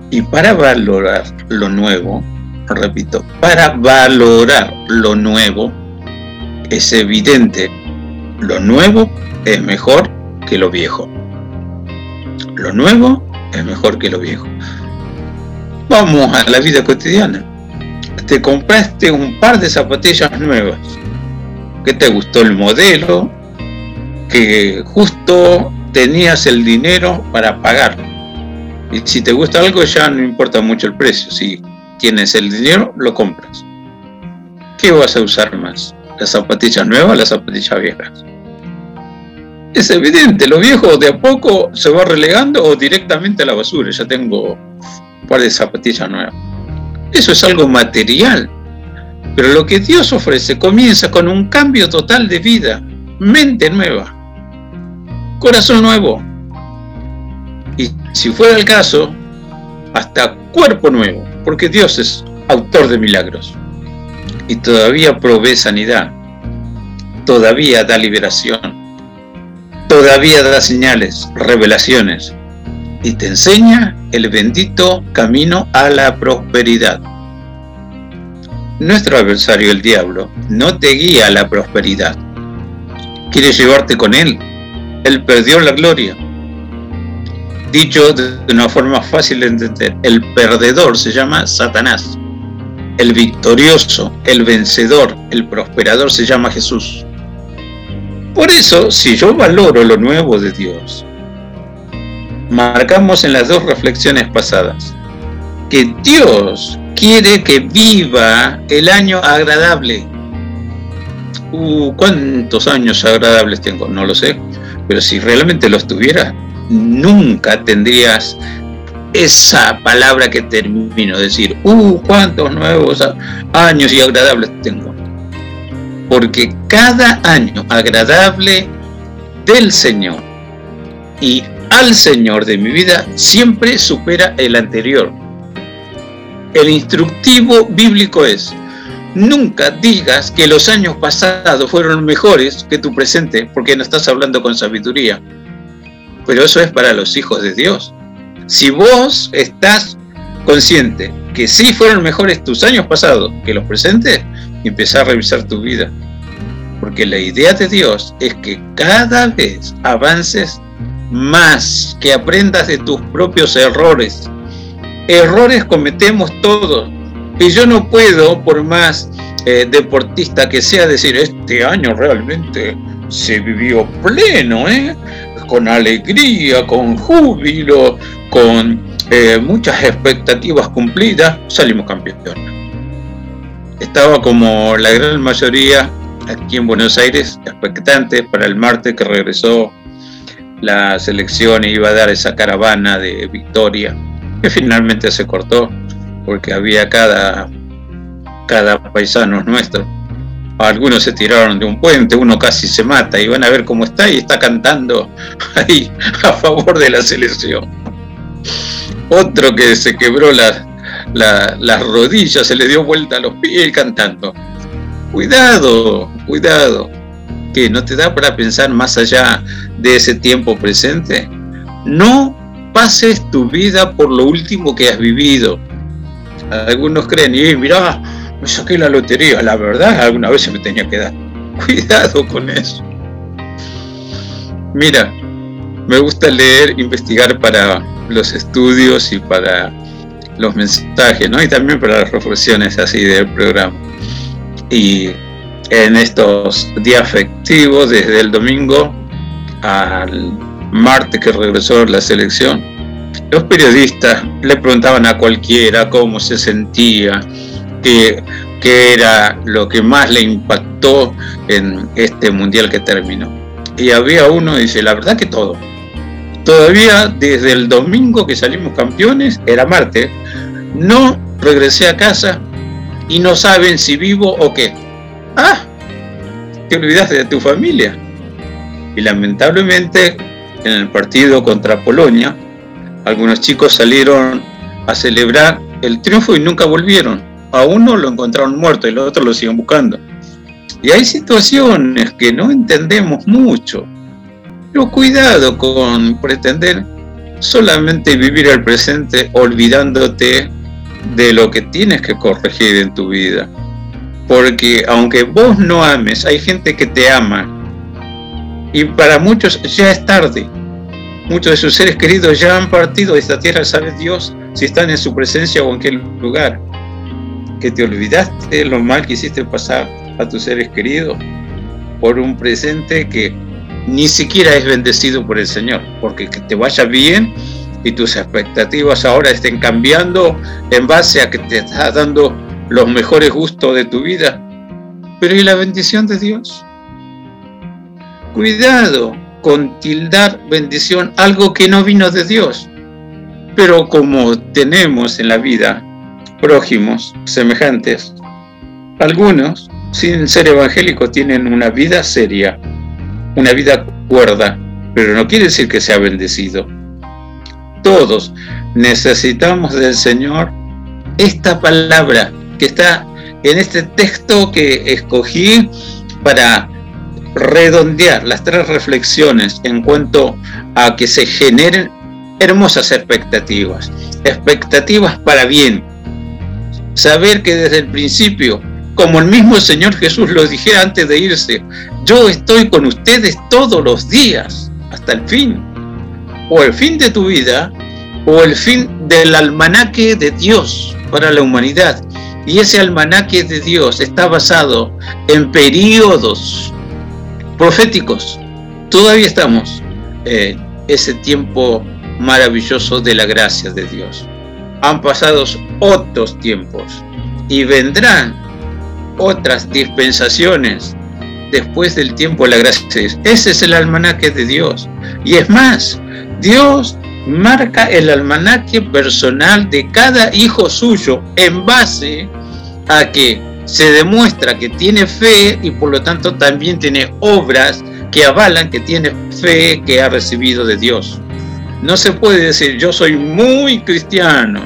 Y para valorar lo nuevo, repito, para valorar lo nuevo, es evidente, lo nuevo es mejor que lo viejo. Lo nuevo es mejor que lo viejo. Vamos a la vida cotidiana. Te compraste un par de zapatillas nuevas. Que te gustó el modelo, que justo tenías el dinero para pagar. Y si te gusta algo ya no importa mucho el precio. Si tienes el dinero, lo compras. ¿Qué vas a usar más? ¿Las zapatillas nuevas las zapatillas viejas? Es evidente, lo viejo de a poco se va relegando o directamente a la basura. Ya tengo un par de zapatillas nuevas. Eso es algo material. Pero lo que Dios ofrece comienza con un cambio total de vida, mente nueva, corazón nuevo. Y si fuera el caso, hasta cuerpo nuevo, porque Dios es autor de milagros. Y todavía provee sanidad, todavía da liberación, todavía da señales, revelaciones, y te enseña el bendito camino a la prosperidad. Nuestro adversario, el diablo, no te guía a la prosperidad. Quiere llevarte con él. Él perdió la gloria. Dicho de una forma fácil de entender, el perdedor se llama Satanás. El victorioso, el vencedor, el prosperador se llama Jesús. Por eso, si yo valoro lo nuevo de Dios, marcamos en las dos reflexiones pasadas que Dios quiere que viva el año agradable. Uh, ¿Cuántos años agradables tengo? No lo sé. Pero si realmente los tuviera, nunca tendrías esa palabra que termino, decir, uh, cuántos nuevos años y agradables tengo. Porque cada año agradable del Señor y al Señor de mi vida siempre supera el anterior. El instructivo bíblico es, nunca digas que los años pasados fueron mejores que tu presente, porque no estás hablando con sabiduría. Pero eso es para los hijos de Dios. Si vos estás consciente que sí fueron mejores tus años pasados que los presentes, empieza a revisar tu vida. Porque la idea de Dios es que cada vez avances más, que aprendas de tus propios errores. Errores cometemos todos. Y yo no puedo, por más eh, deportista que sea, decir, este año realmente se vivió pleno, ¿eh? Con alegría, con júbilo, con eh, muchas expectativas cumplidas, salimos campeones. Estaba como la gran mayoría aquí en Buenos Aires, expectante para el martes que regresó la selección y iba a dar esa caravana de victoria, que finalmente se cortó porque había cada, cada paisano nuestro. Algunos se tiraron de un puente, uno casi se mata y van a ver cómo está y está cantando ahí a favor de la selección. Otro que se quebró la- la- las rodillas, se le dio vuelta a los pies cantando. Cuidado, cuidado, que no te da para pensar más allá de ese tiempo presente. No pases tu vida por lo último que has vivido. Algunos creen, y mirá, me saqué la lotería, la verdad, alguna vez se me tenía que dar. Cuidado con eso. Mira, me gusta leer, investigar para los estudios y para los mensajes, ¿no? Y también para las reflexiones así del programa. Y en estos días festivos, desde el domingo al martes que regresó la selección, los periodistas le preguntaban a cualquiera cómo se sentía, qué, qué era lo que más le impactó en este mundial que terminó. Y había uno, dice, la verdad que todo. Todavía desde el domingo que salimos campeones, era martes, no regresé a casa y no saben si vivo o qué. Ah, te olvidaste de tu familia. Y lamentablemente en el partido contra Polonia, algunos chicos salieron a celebrar el triunfo y nunca volvieron. A uno lo encontraron muerto y al otro lo siguen buscando. Y hay situaciones que no entendemos mucho. Pero cuidado con pretender solamente vivir el presente olvidándote de lo que tienes que corregir en tu vida. Porque aunque vos no ames, hay gente que te ama. Y para muchos ya es tarde. Muchos de sus seres queridos ya han partido de esta tierra, sabe Dios si están en su presencia o en qué lugar. Que te olvidaste lo mal que hiciste pasar a tus seres queridos por un presente que ni siquiera es bendecido por el Señor. Porque que te vaya bien y tus expectativas ahora estén cambiando en base a que te está dando los mejores gustos de tu vida. Pero ¿y la bendición de Dios? Cuidado con tildar bendición algo que no vino de Dios. Pero como tenemos en la vida prójimos semejantes, algunos, sin ser evangélicos, tienen una vida seria, una vida cuerda, pero no quiere decir que sea bendecido. Todos necesitamos del Señor esta palabra que está en este texto que escogí para redondear las tres reflexiones en cuanto a que se generen hermosas expectativas, expectativas para bien. Saber que desde el principio, como el mismo Señor Jesús lo dijera antes de irse, yo estoy con ustedes todos los días hasta el fin, o el fin de tu vida, o el fin del almanaque de Dios para la humanidad. Y ese almanaque de Dios está basado en periodos proféticos. Todavía estamos en ese tiempo maravilloso de la gracia de Dios. Han pasado otros tiempos y vendrán otras dispensaciones después del tiempo de la gracia. Ese es el almanaque de Dios. Y es más, Dios marca el almanaque personal de cada hijo suyo en base a que se demuestra que tiene fe y por lo tanto también tiene obras que avalan que tiene fe que ha recibido de Dios. No se puede decir yo soy muy cristiano,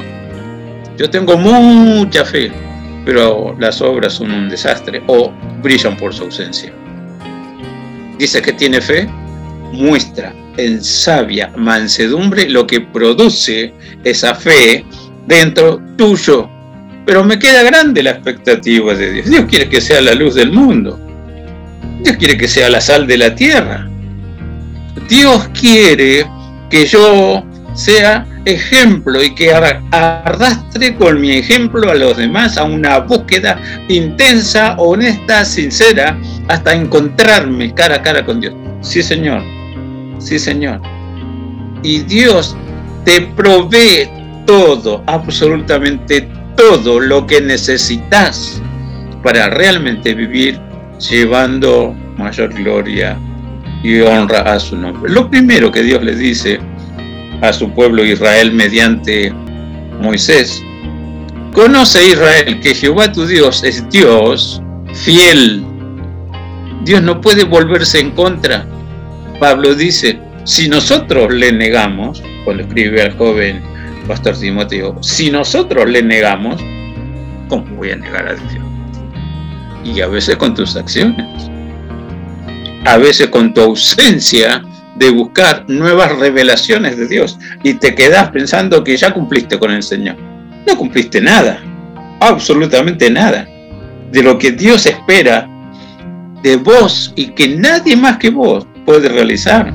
yo tengo mucha fe, pero las obras son un desastre o brillan por su ausencia. Dice que tiene fe, muestra en sabia mansedumbre lo que produce esa fe dentro tuyo. Pero me queda grande la expectativa de Dios. Dios quiere que sea la luz del mundo. Dios quiere que sea la sal de la tierra. Dios quiere que yo sea ejemplo y que ar- arrastre con mi ejemplo a los demás a una búsqueda intensa, honesta, sincera, hasta encontrarme cara a cara con Dios. Sí, Señor. Sí, Señor. Y Dios te provee todo, absolutamente todo lo que necesitas para realmente vivir llevando mayor gloria y honra a su nombre. Lo primero que Dios le dice a su pueblo Israel mediante Moisés, conoce Israel que Jehová tu Dios es Dios fiel. Dios no puede volverse en contra. Pablo dice, si nosotros le negamos, cuando escribe al joven pastor Timoteo, si nosotros le negamos, ¿cómo voy a negar a Dios? Y a veces con tus acciones, a veces con tu ausencia de buscar nuevas revelaciones de Dios y te quedas pensando que ya cumpliste con el Señor. No cumpliste nada, absolutamente nada, de lo que Dios espera de vos y que nadie más que vos puede realizar.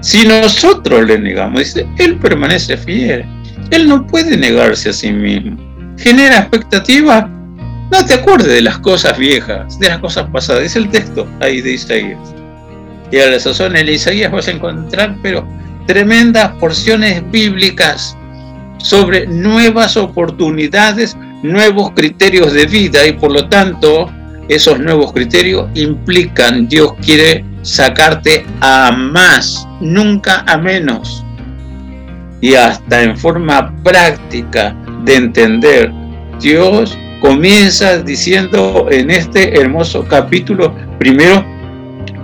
Si nosotros le negamos, Él permanece fiel. Él no puede negarse a sí mismo. Genera expectativas. No te acuerdes de las cosas viejas, de las cosas pasadas. Es el texto ahí de Isaías. Y a la sazón en Isaías vas a encontrar, pero tremendas porciones bíblicas sobre nuevas oportunidades, nuevos criterios de vida y por lo tanto esos nuevos criterios implican, Dios quiere sacarte a más, nunca a menos. Y hasta en forma práctica de entender, Dios comienza diciendo en este hermoso capítulo, primero,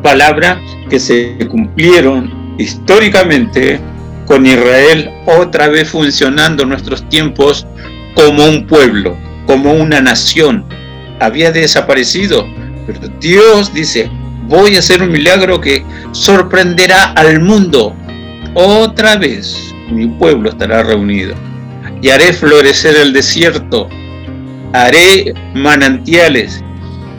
palabras que se cumplieron históricamente con Israel otra vez funcionando en nuestros tiempos como un pueblo, como una nación. Había desaparecido, pero Dios dice, voy a hacer un milagro que sorprenderá al mundo. Otra vez mi pueblo estará reunido y haré florecer el desierto, haré manantiales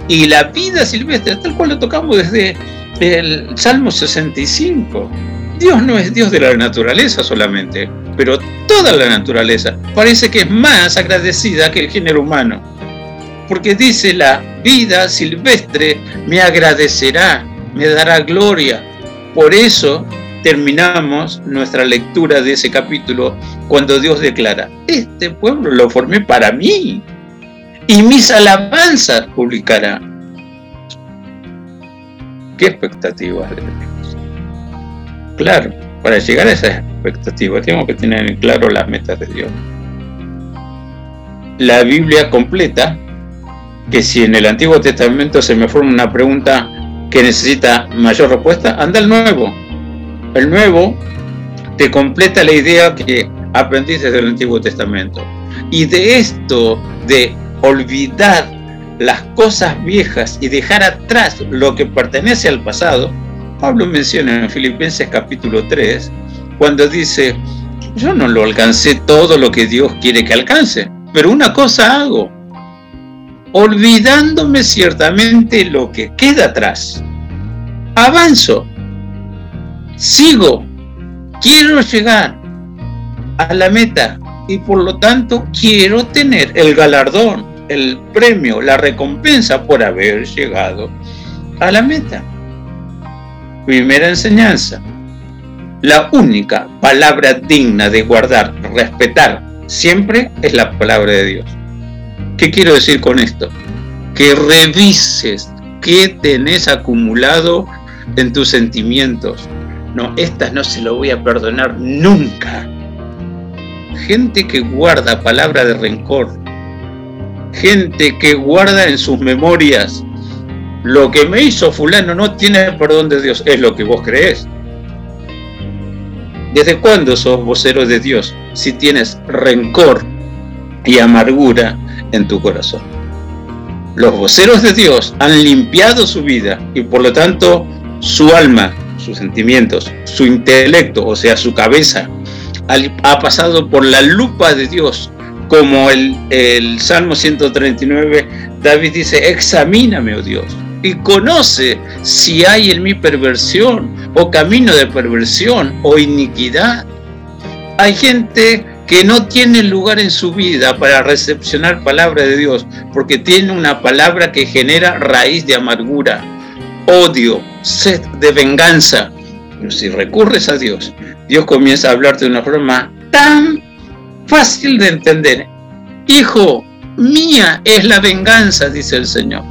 y la vida silvestre, tal cual lo tocamos desde el Salmo 65. Dios no es Dios de la naturaleza solamente, pero toda la naturaleza parece que es más agradecida que el género humano. Porque dice la vida silvestre me agradecerá, me dará gloria. Por eso terminamos nuestra lectura de ese capítulo cuando Dios declara, este pueblo lo formé para mí y mis alabanzas publicará. ¿Qué expectativas tenemos? Claro, para llegar a esas expectativas tenemos que tener en claro las metas de Dios. La Biblia completa, que si en el Antiguo Testamento se me forma una pregunta que necesita mayor respuesta, anda el Nuevo. El Nuevo te completa la idea que aprendiste del Antiguo Testamento. Y de esto, de olvidar las cosas viejas y dejar atrás lo que pertenece al pasado, Pablo menciona en Filipenses capítulo 3, cuando dice, yo no lo alcancé todo lo que Dios quiere que alcance, pero una cosa hago, olvidándome ciertamente lo que queda atrás. Avanzo, sigo, quiero llegar a la meta y por lo tanto quiero tener el galardón, el premio, la recompensa por haber llegado a la meta. Primera enseñanza. La única palabra digna de guardar, respetar siempre es la palabra de Dios. ¿Qué quiero decir con esto? Que revises qué tenés acumulado en tus sentimientos. No, estas no se lo voy a perdonar nunca. Gente que guarda palabra de rencor. Gente que guarda en sus memorias lo que me hizo fulano no tiene perdón de Dios. Es lo que vos crees. ¿Desde cuándo sos vocero de Dios si tienes rencor y amargura en tu corazón? Los voceros de Dios han limpiado su vida y por lo tanto su alma, sus sentimientos, su intelecto, o sea, su cabeza, ha pasado por la lupa de Dios. Como el, el Salmo 139, David dice, examíname, oh Dios, y conoce si hay en mí perversión o camino de perversión o iniquidad. Hay gente que no tiene lugar en su vida para recepcionar palabra de Dios, porque tiene una palabra que genera raíz de amargura, odio, sed de venganza. Pero si recurres a Dios, Dios comienza a hablarte de una forma tan fácil de entender. Hijo, mía es la venganza, dice el Señor.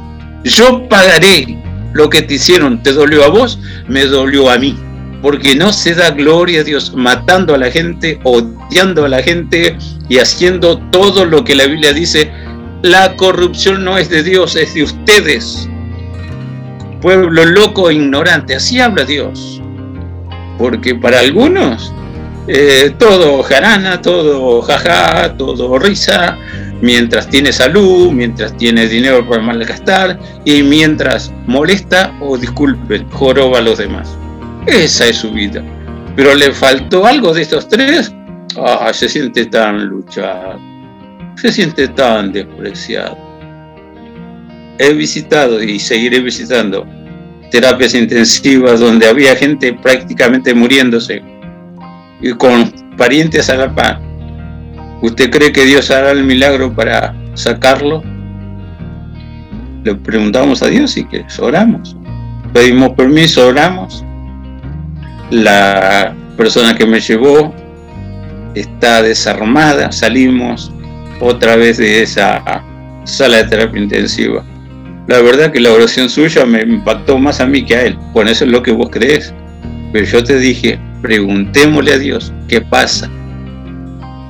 Yo pagaré lo que te hicieron. ¿Te dolió a vos? Me dolió a mí porque no se da gloria a Dios matando a la gente, odiando a la gente y haciendo todo lo que la Biblia dice. La corrupción no es de Dios, es de ustedes. Pueblo loco e ignorante, así habla Dios. Porque para algunos eh, todo jarana, todo jaja, todo risa, mientras tiene salud, mientras tiene dinero para malgastar y mientras molesta o disculpen, joroba a los demás. Esa es su vida. Pero le faltó algo de estos tres. Ah, se siente tan luchado. Se siente tan despreciado. He visitado y seguiré visitando terapias intensivas donde había gente prácticamente muriéndose y con parientes a la par. ¿Usted cree que Dios hará el milagro para sacarlo? Le preguntamos a Dios y que oramos. Pedimos permiso, oramos la persona que me llevó está desarmada, salimos otra vez de esa sala de terapia intensiva. La verdad que la oración suya me impactó más a mí que a él. Bueno, eso es lo que vos crees. Pero yo te dije, preguntémosle a Dios qué pasa.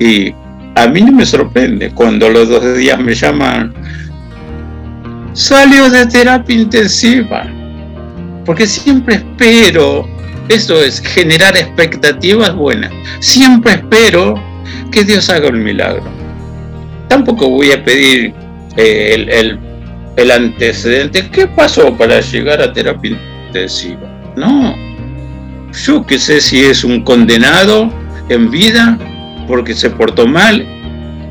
Y a mí no me sorprende cuando los dos días me llaman, salió de terapia intensiva. Porque siempre espero esto es generar expectativas buenas. Siempre espero que Dios haga un milagro. Tampoco voy a pedir eh, el, el, el, antecedente. ¿Qué pasó para llegar a terapia intensiva? No. Yo que sé si es un condenado en vida porque se portó mal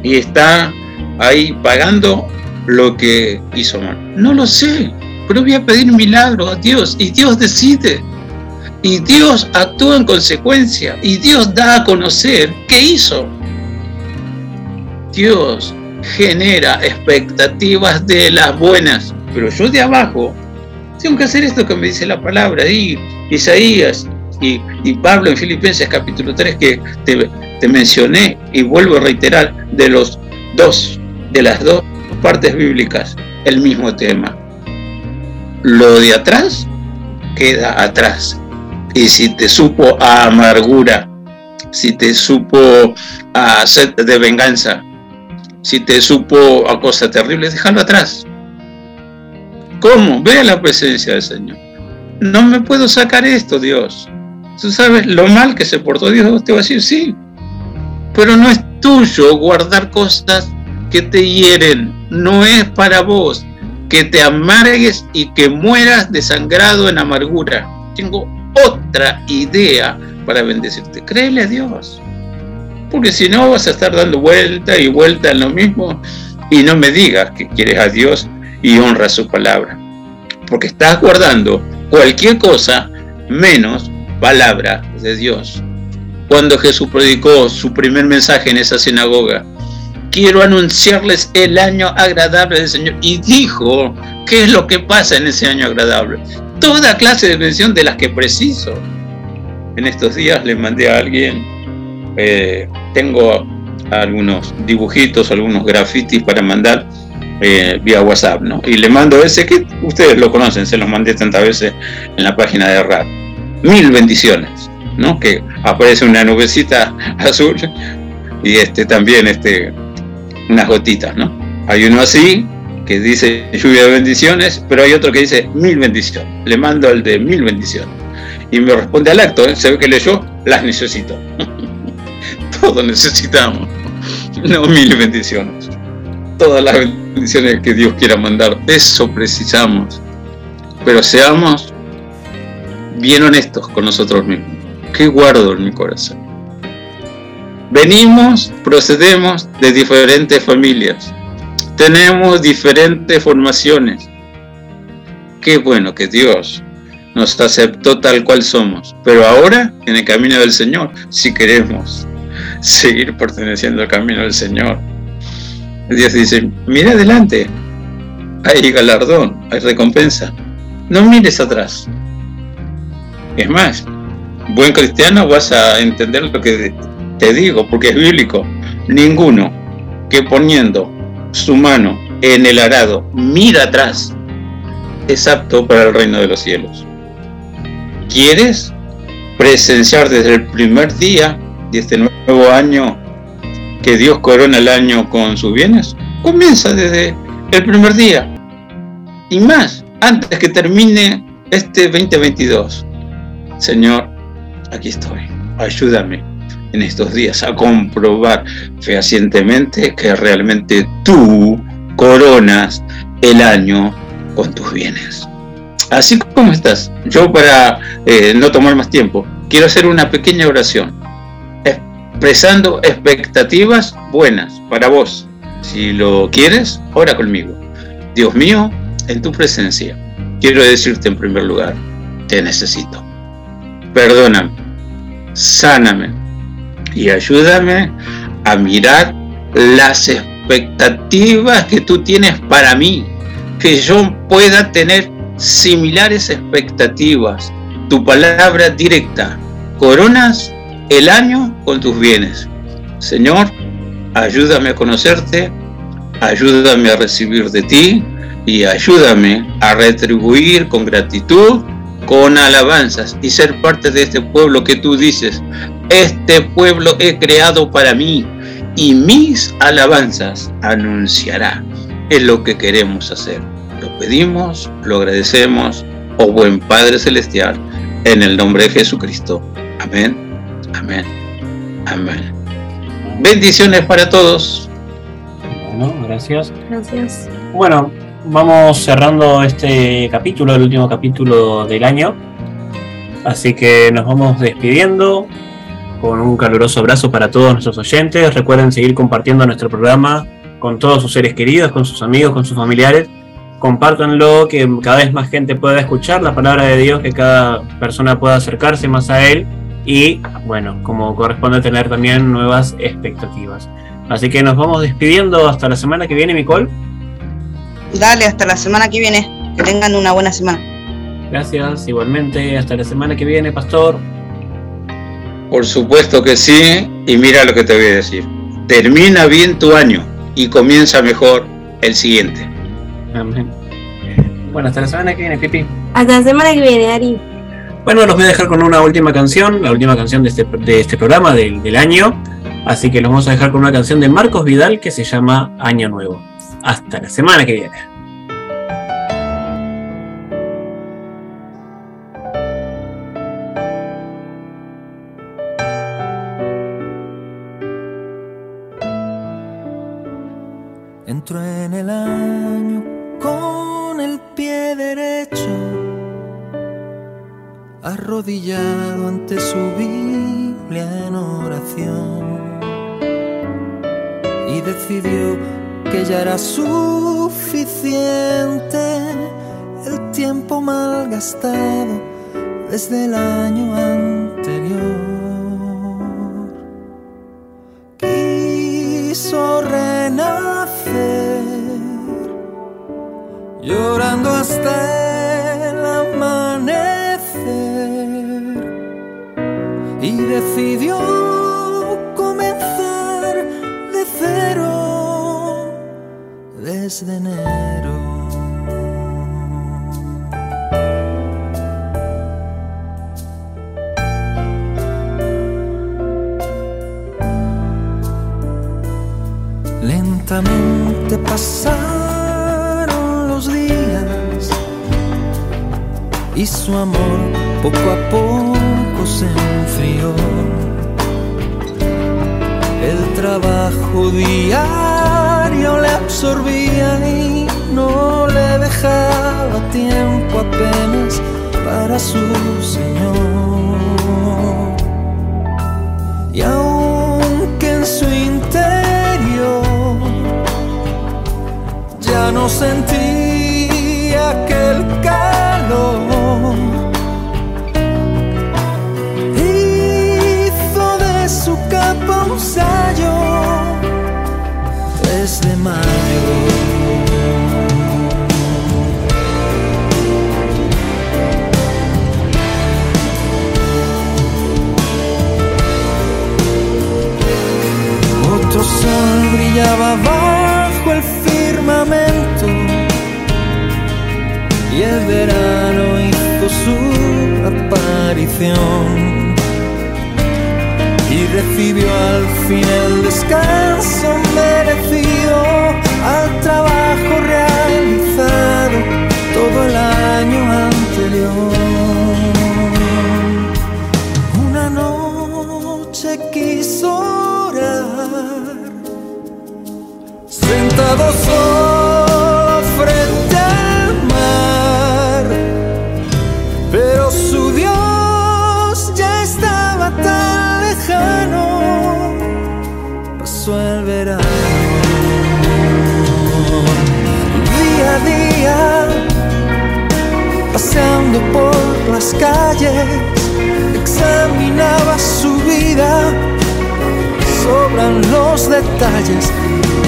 y está ahí pagando lo que hizo mal. No lo sé, pero voy a pedir milagro a Dios y Dios decide. Y Dios actúa en consecuencia. Y Dios da a conocer qué hizo. Dios genera expectativas de las buenas. Pero yo de abajo tengo que hacer esto que me dice la palabra. Y Isaías y, Pablo en Filipenses capítulo 3 que te, mencioné y vuelvo a reiterar de los dos, de las dos partes bíblicas, el mismo tema. Lo de atrás queda atrás y si te supo a amargura, si te supo a sed de venganza, si te supo a cosas terribles, déjalo atrás. ¿Cómo? Ve la presencia del Señor. No me puedo sacar esto, Dios. Tú sabes lo mal que se portó Dios, te va a decir sí. Pero no es tuyo guardar cosas que te hieren. No es para vos que te amargues y que mueras desangrado en amargura. Tengo otra idea para bendecirte. Créele a Dios. Porque si no vas a estar dando vuelta y vuelta en lo mismo y no me digas que quieres a Dios y honra su palabra. Porque estás guardando cualquier cosa menos palabra de Dios. Cuando Jesús predicó su primer mensaje en esa sinagoga, quiero anunciarles el año agradable del Señor. Y dijo, ¿qué es lo que pasa en ese año agradable? toda clase de bendición de las que preciso. En estos días le mandé a alguien, eh, tengo algunos dibujitos, algunos grafitis para mandar eh, vía WhatsApp, ¿no? Y le mando ese que ustedes lo conocen, se los mandé tantas veces en la página de RAD. Mil bendiciones, ¿no? Que aparece una nubecita azul y este también este unas gotitas, ¿no? Hay uno así que dice lluvia de bendiciones, pero hay otro que dice mil bendiciones. Le mando el de mil bendiciones. Y me responde al acto, ¿eh? se ve que leyó, las necesito. Todos necesitamos, no mil bendiciones. Todas las bendiciones que Dios quiera mandar, eso precisamos. Pero seamos bien honestos con nosotros mismos. ¿Qué guardo en mi corazón? Venimos, procedemos de diferentes familias tenemos diferentes formaciones. qué bueno que Dios nos aceptó tal cual somos, pero ahora en el camino del Señor, si queremos seguir perteneciendo al camino del Señor. Dios dice, mira adelante, hay galardón, hay recompensa, no mires atrás. Es más, buen cristiano vas a entender lo que te digo, porque es bíblico. Ninguno que poniendo su mano en el arado mira atrás es apto para el reino de los cielos. ¿Quieres presenciar desde el primer día de este nuevo año que Dios corona el año con sus bienes? Comienza desde el primer día y más antes que termine este 2022. Señor, aquí estoy. Ayúdame en estos días a comprobar fehacientemente que realmente tú coronas el año con tus bienes. Así como estás, yo para eh, no tomar más tiempo, quiero hacer una pequeña oración, expresando expectativas buenas para vos. Si lo quieres, ora conmigo. Dios mío, en tu presencia, quiero decirte en primer lugar, te necesito. Perdóname, sáname y ayúdame a mirar las expectativas que tú tienes para mí, que yo pueda tener similares expectativas. Tu palabra directa, coronas el año con tus bienes. Señor, ayúdame a conocerte, ayúdame a recibir de ti y ayúdame a retribuir con gratitud, con alabanzas y ser parte de este pueblo que tú dices, este pueblo he creado para mí y mis alabanzas anunciará. Es lo que queremos hacer. Lo pedimos, lo agradecemos, oh buen Padre Celestial, en el nombre de Jesucristo. Amén, amén, amén. Bendiciones para todos. Bueno, gracias. Gracias. Bueno, vamos cerrando este capítulo, el último capítulo del año. Así que nos vamos despidiendo con un caluroso abrazo para todos nuestros oyentes. Recuerden seguir compartiendo nuestro programa con todos sus seres queridos, con sus amigos, con sus familiares. Compártanlo, que cada vez más gente pueda escuchar la palabra de Dios, que cada persona pueda acercarse más a Él y, bueno, como corresponde tener también nuevas expectativas. Así que nos vamos despidiendo hasta la semana que viene, Nicole. Dale, hasta la semana que viene. Que tengan una buena semana. Gracias, igualmente. Hasta la semana que viene, Pastor. Por supuesto que sí, y mira lo que te voy a decir. Termina bien tu año y comienza mejor el siguiente. Amén. Bueno, hasta la semana que viene, Pipi. Hasta la semana que viene, Ari. Bueno, los voy a dejar con una última canción, la última canción de este, de este programa del, del año. Así que los vamos a dejar con una canción de Marcos Vidal que se llama Año Nuevo. Hasta la semana que viene. Entro en el año con el pie derecho, arrodillado ante su Biblia en oración. Y decidió que era suficiente el tiempo malgastado desde el año anterior. Quiso renacer, llorando hasta el amanecer, y decidió Lentamente pasaron los días y su amor poco a poco se enfrió. El trabajo diario novio le absorbía y no le dejaba tiempo apenas para su señor. Y aunque en su interior ya no sentía aquel calor, hizo de su capa un sayo y el verano hizo su aparición y recibió al fin el descanso solo frente al mar, pero su Dios ya estaba tan lejano, pasó el verano. Día a día, paseando por las calles, examinaba su vida sobran los detalles,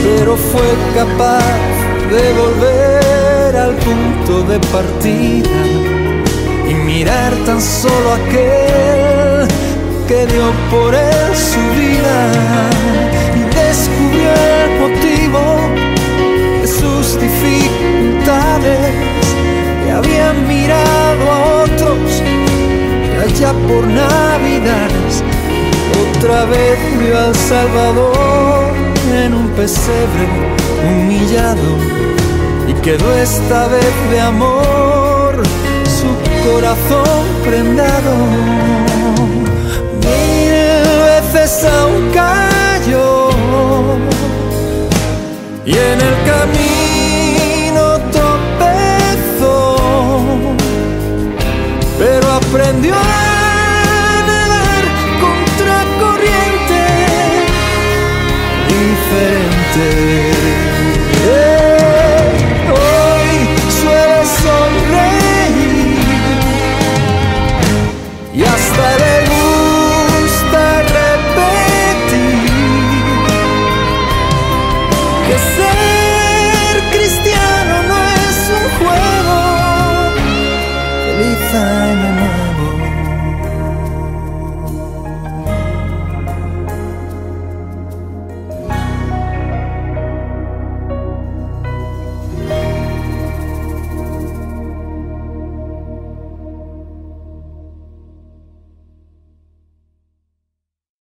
pero fue capaz de volver al punto de partida y mirar tan solo aquel que dio por él su vida y descubrió el motivo de sus dificultades que habían mirado a otros y allá por navidades otra vez vio al Salvador en un pesebre humillado y quedó esta vez de amor su corazón prendado. Mil veces aún cayó y en el camino tropezó, pero aprendió a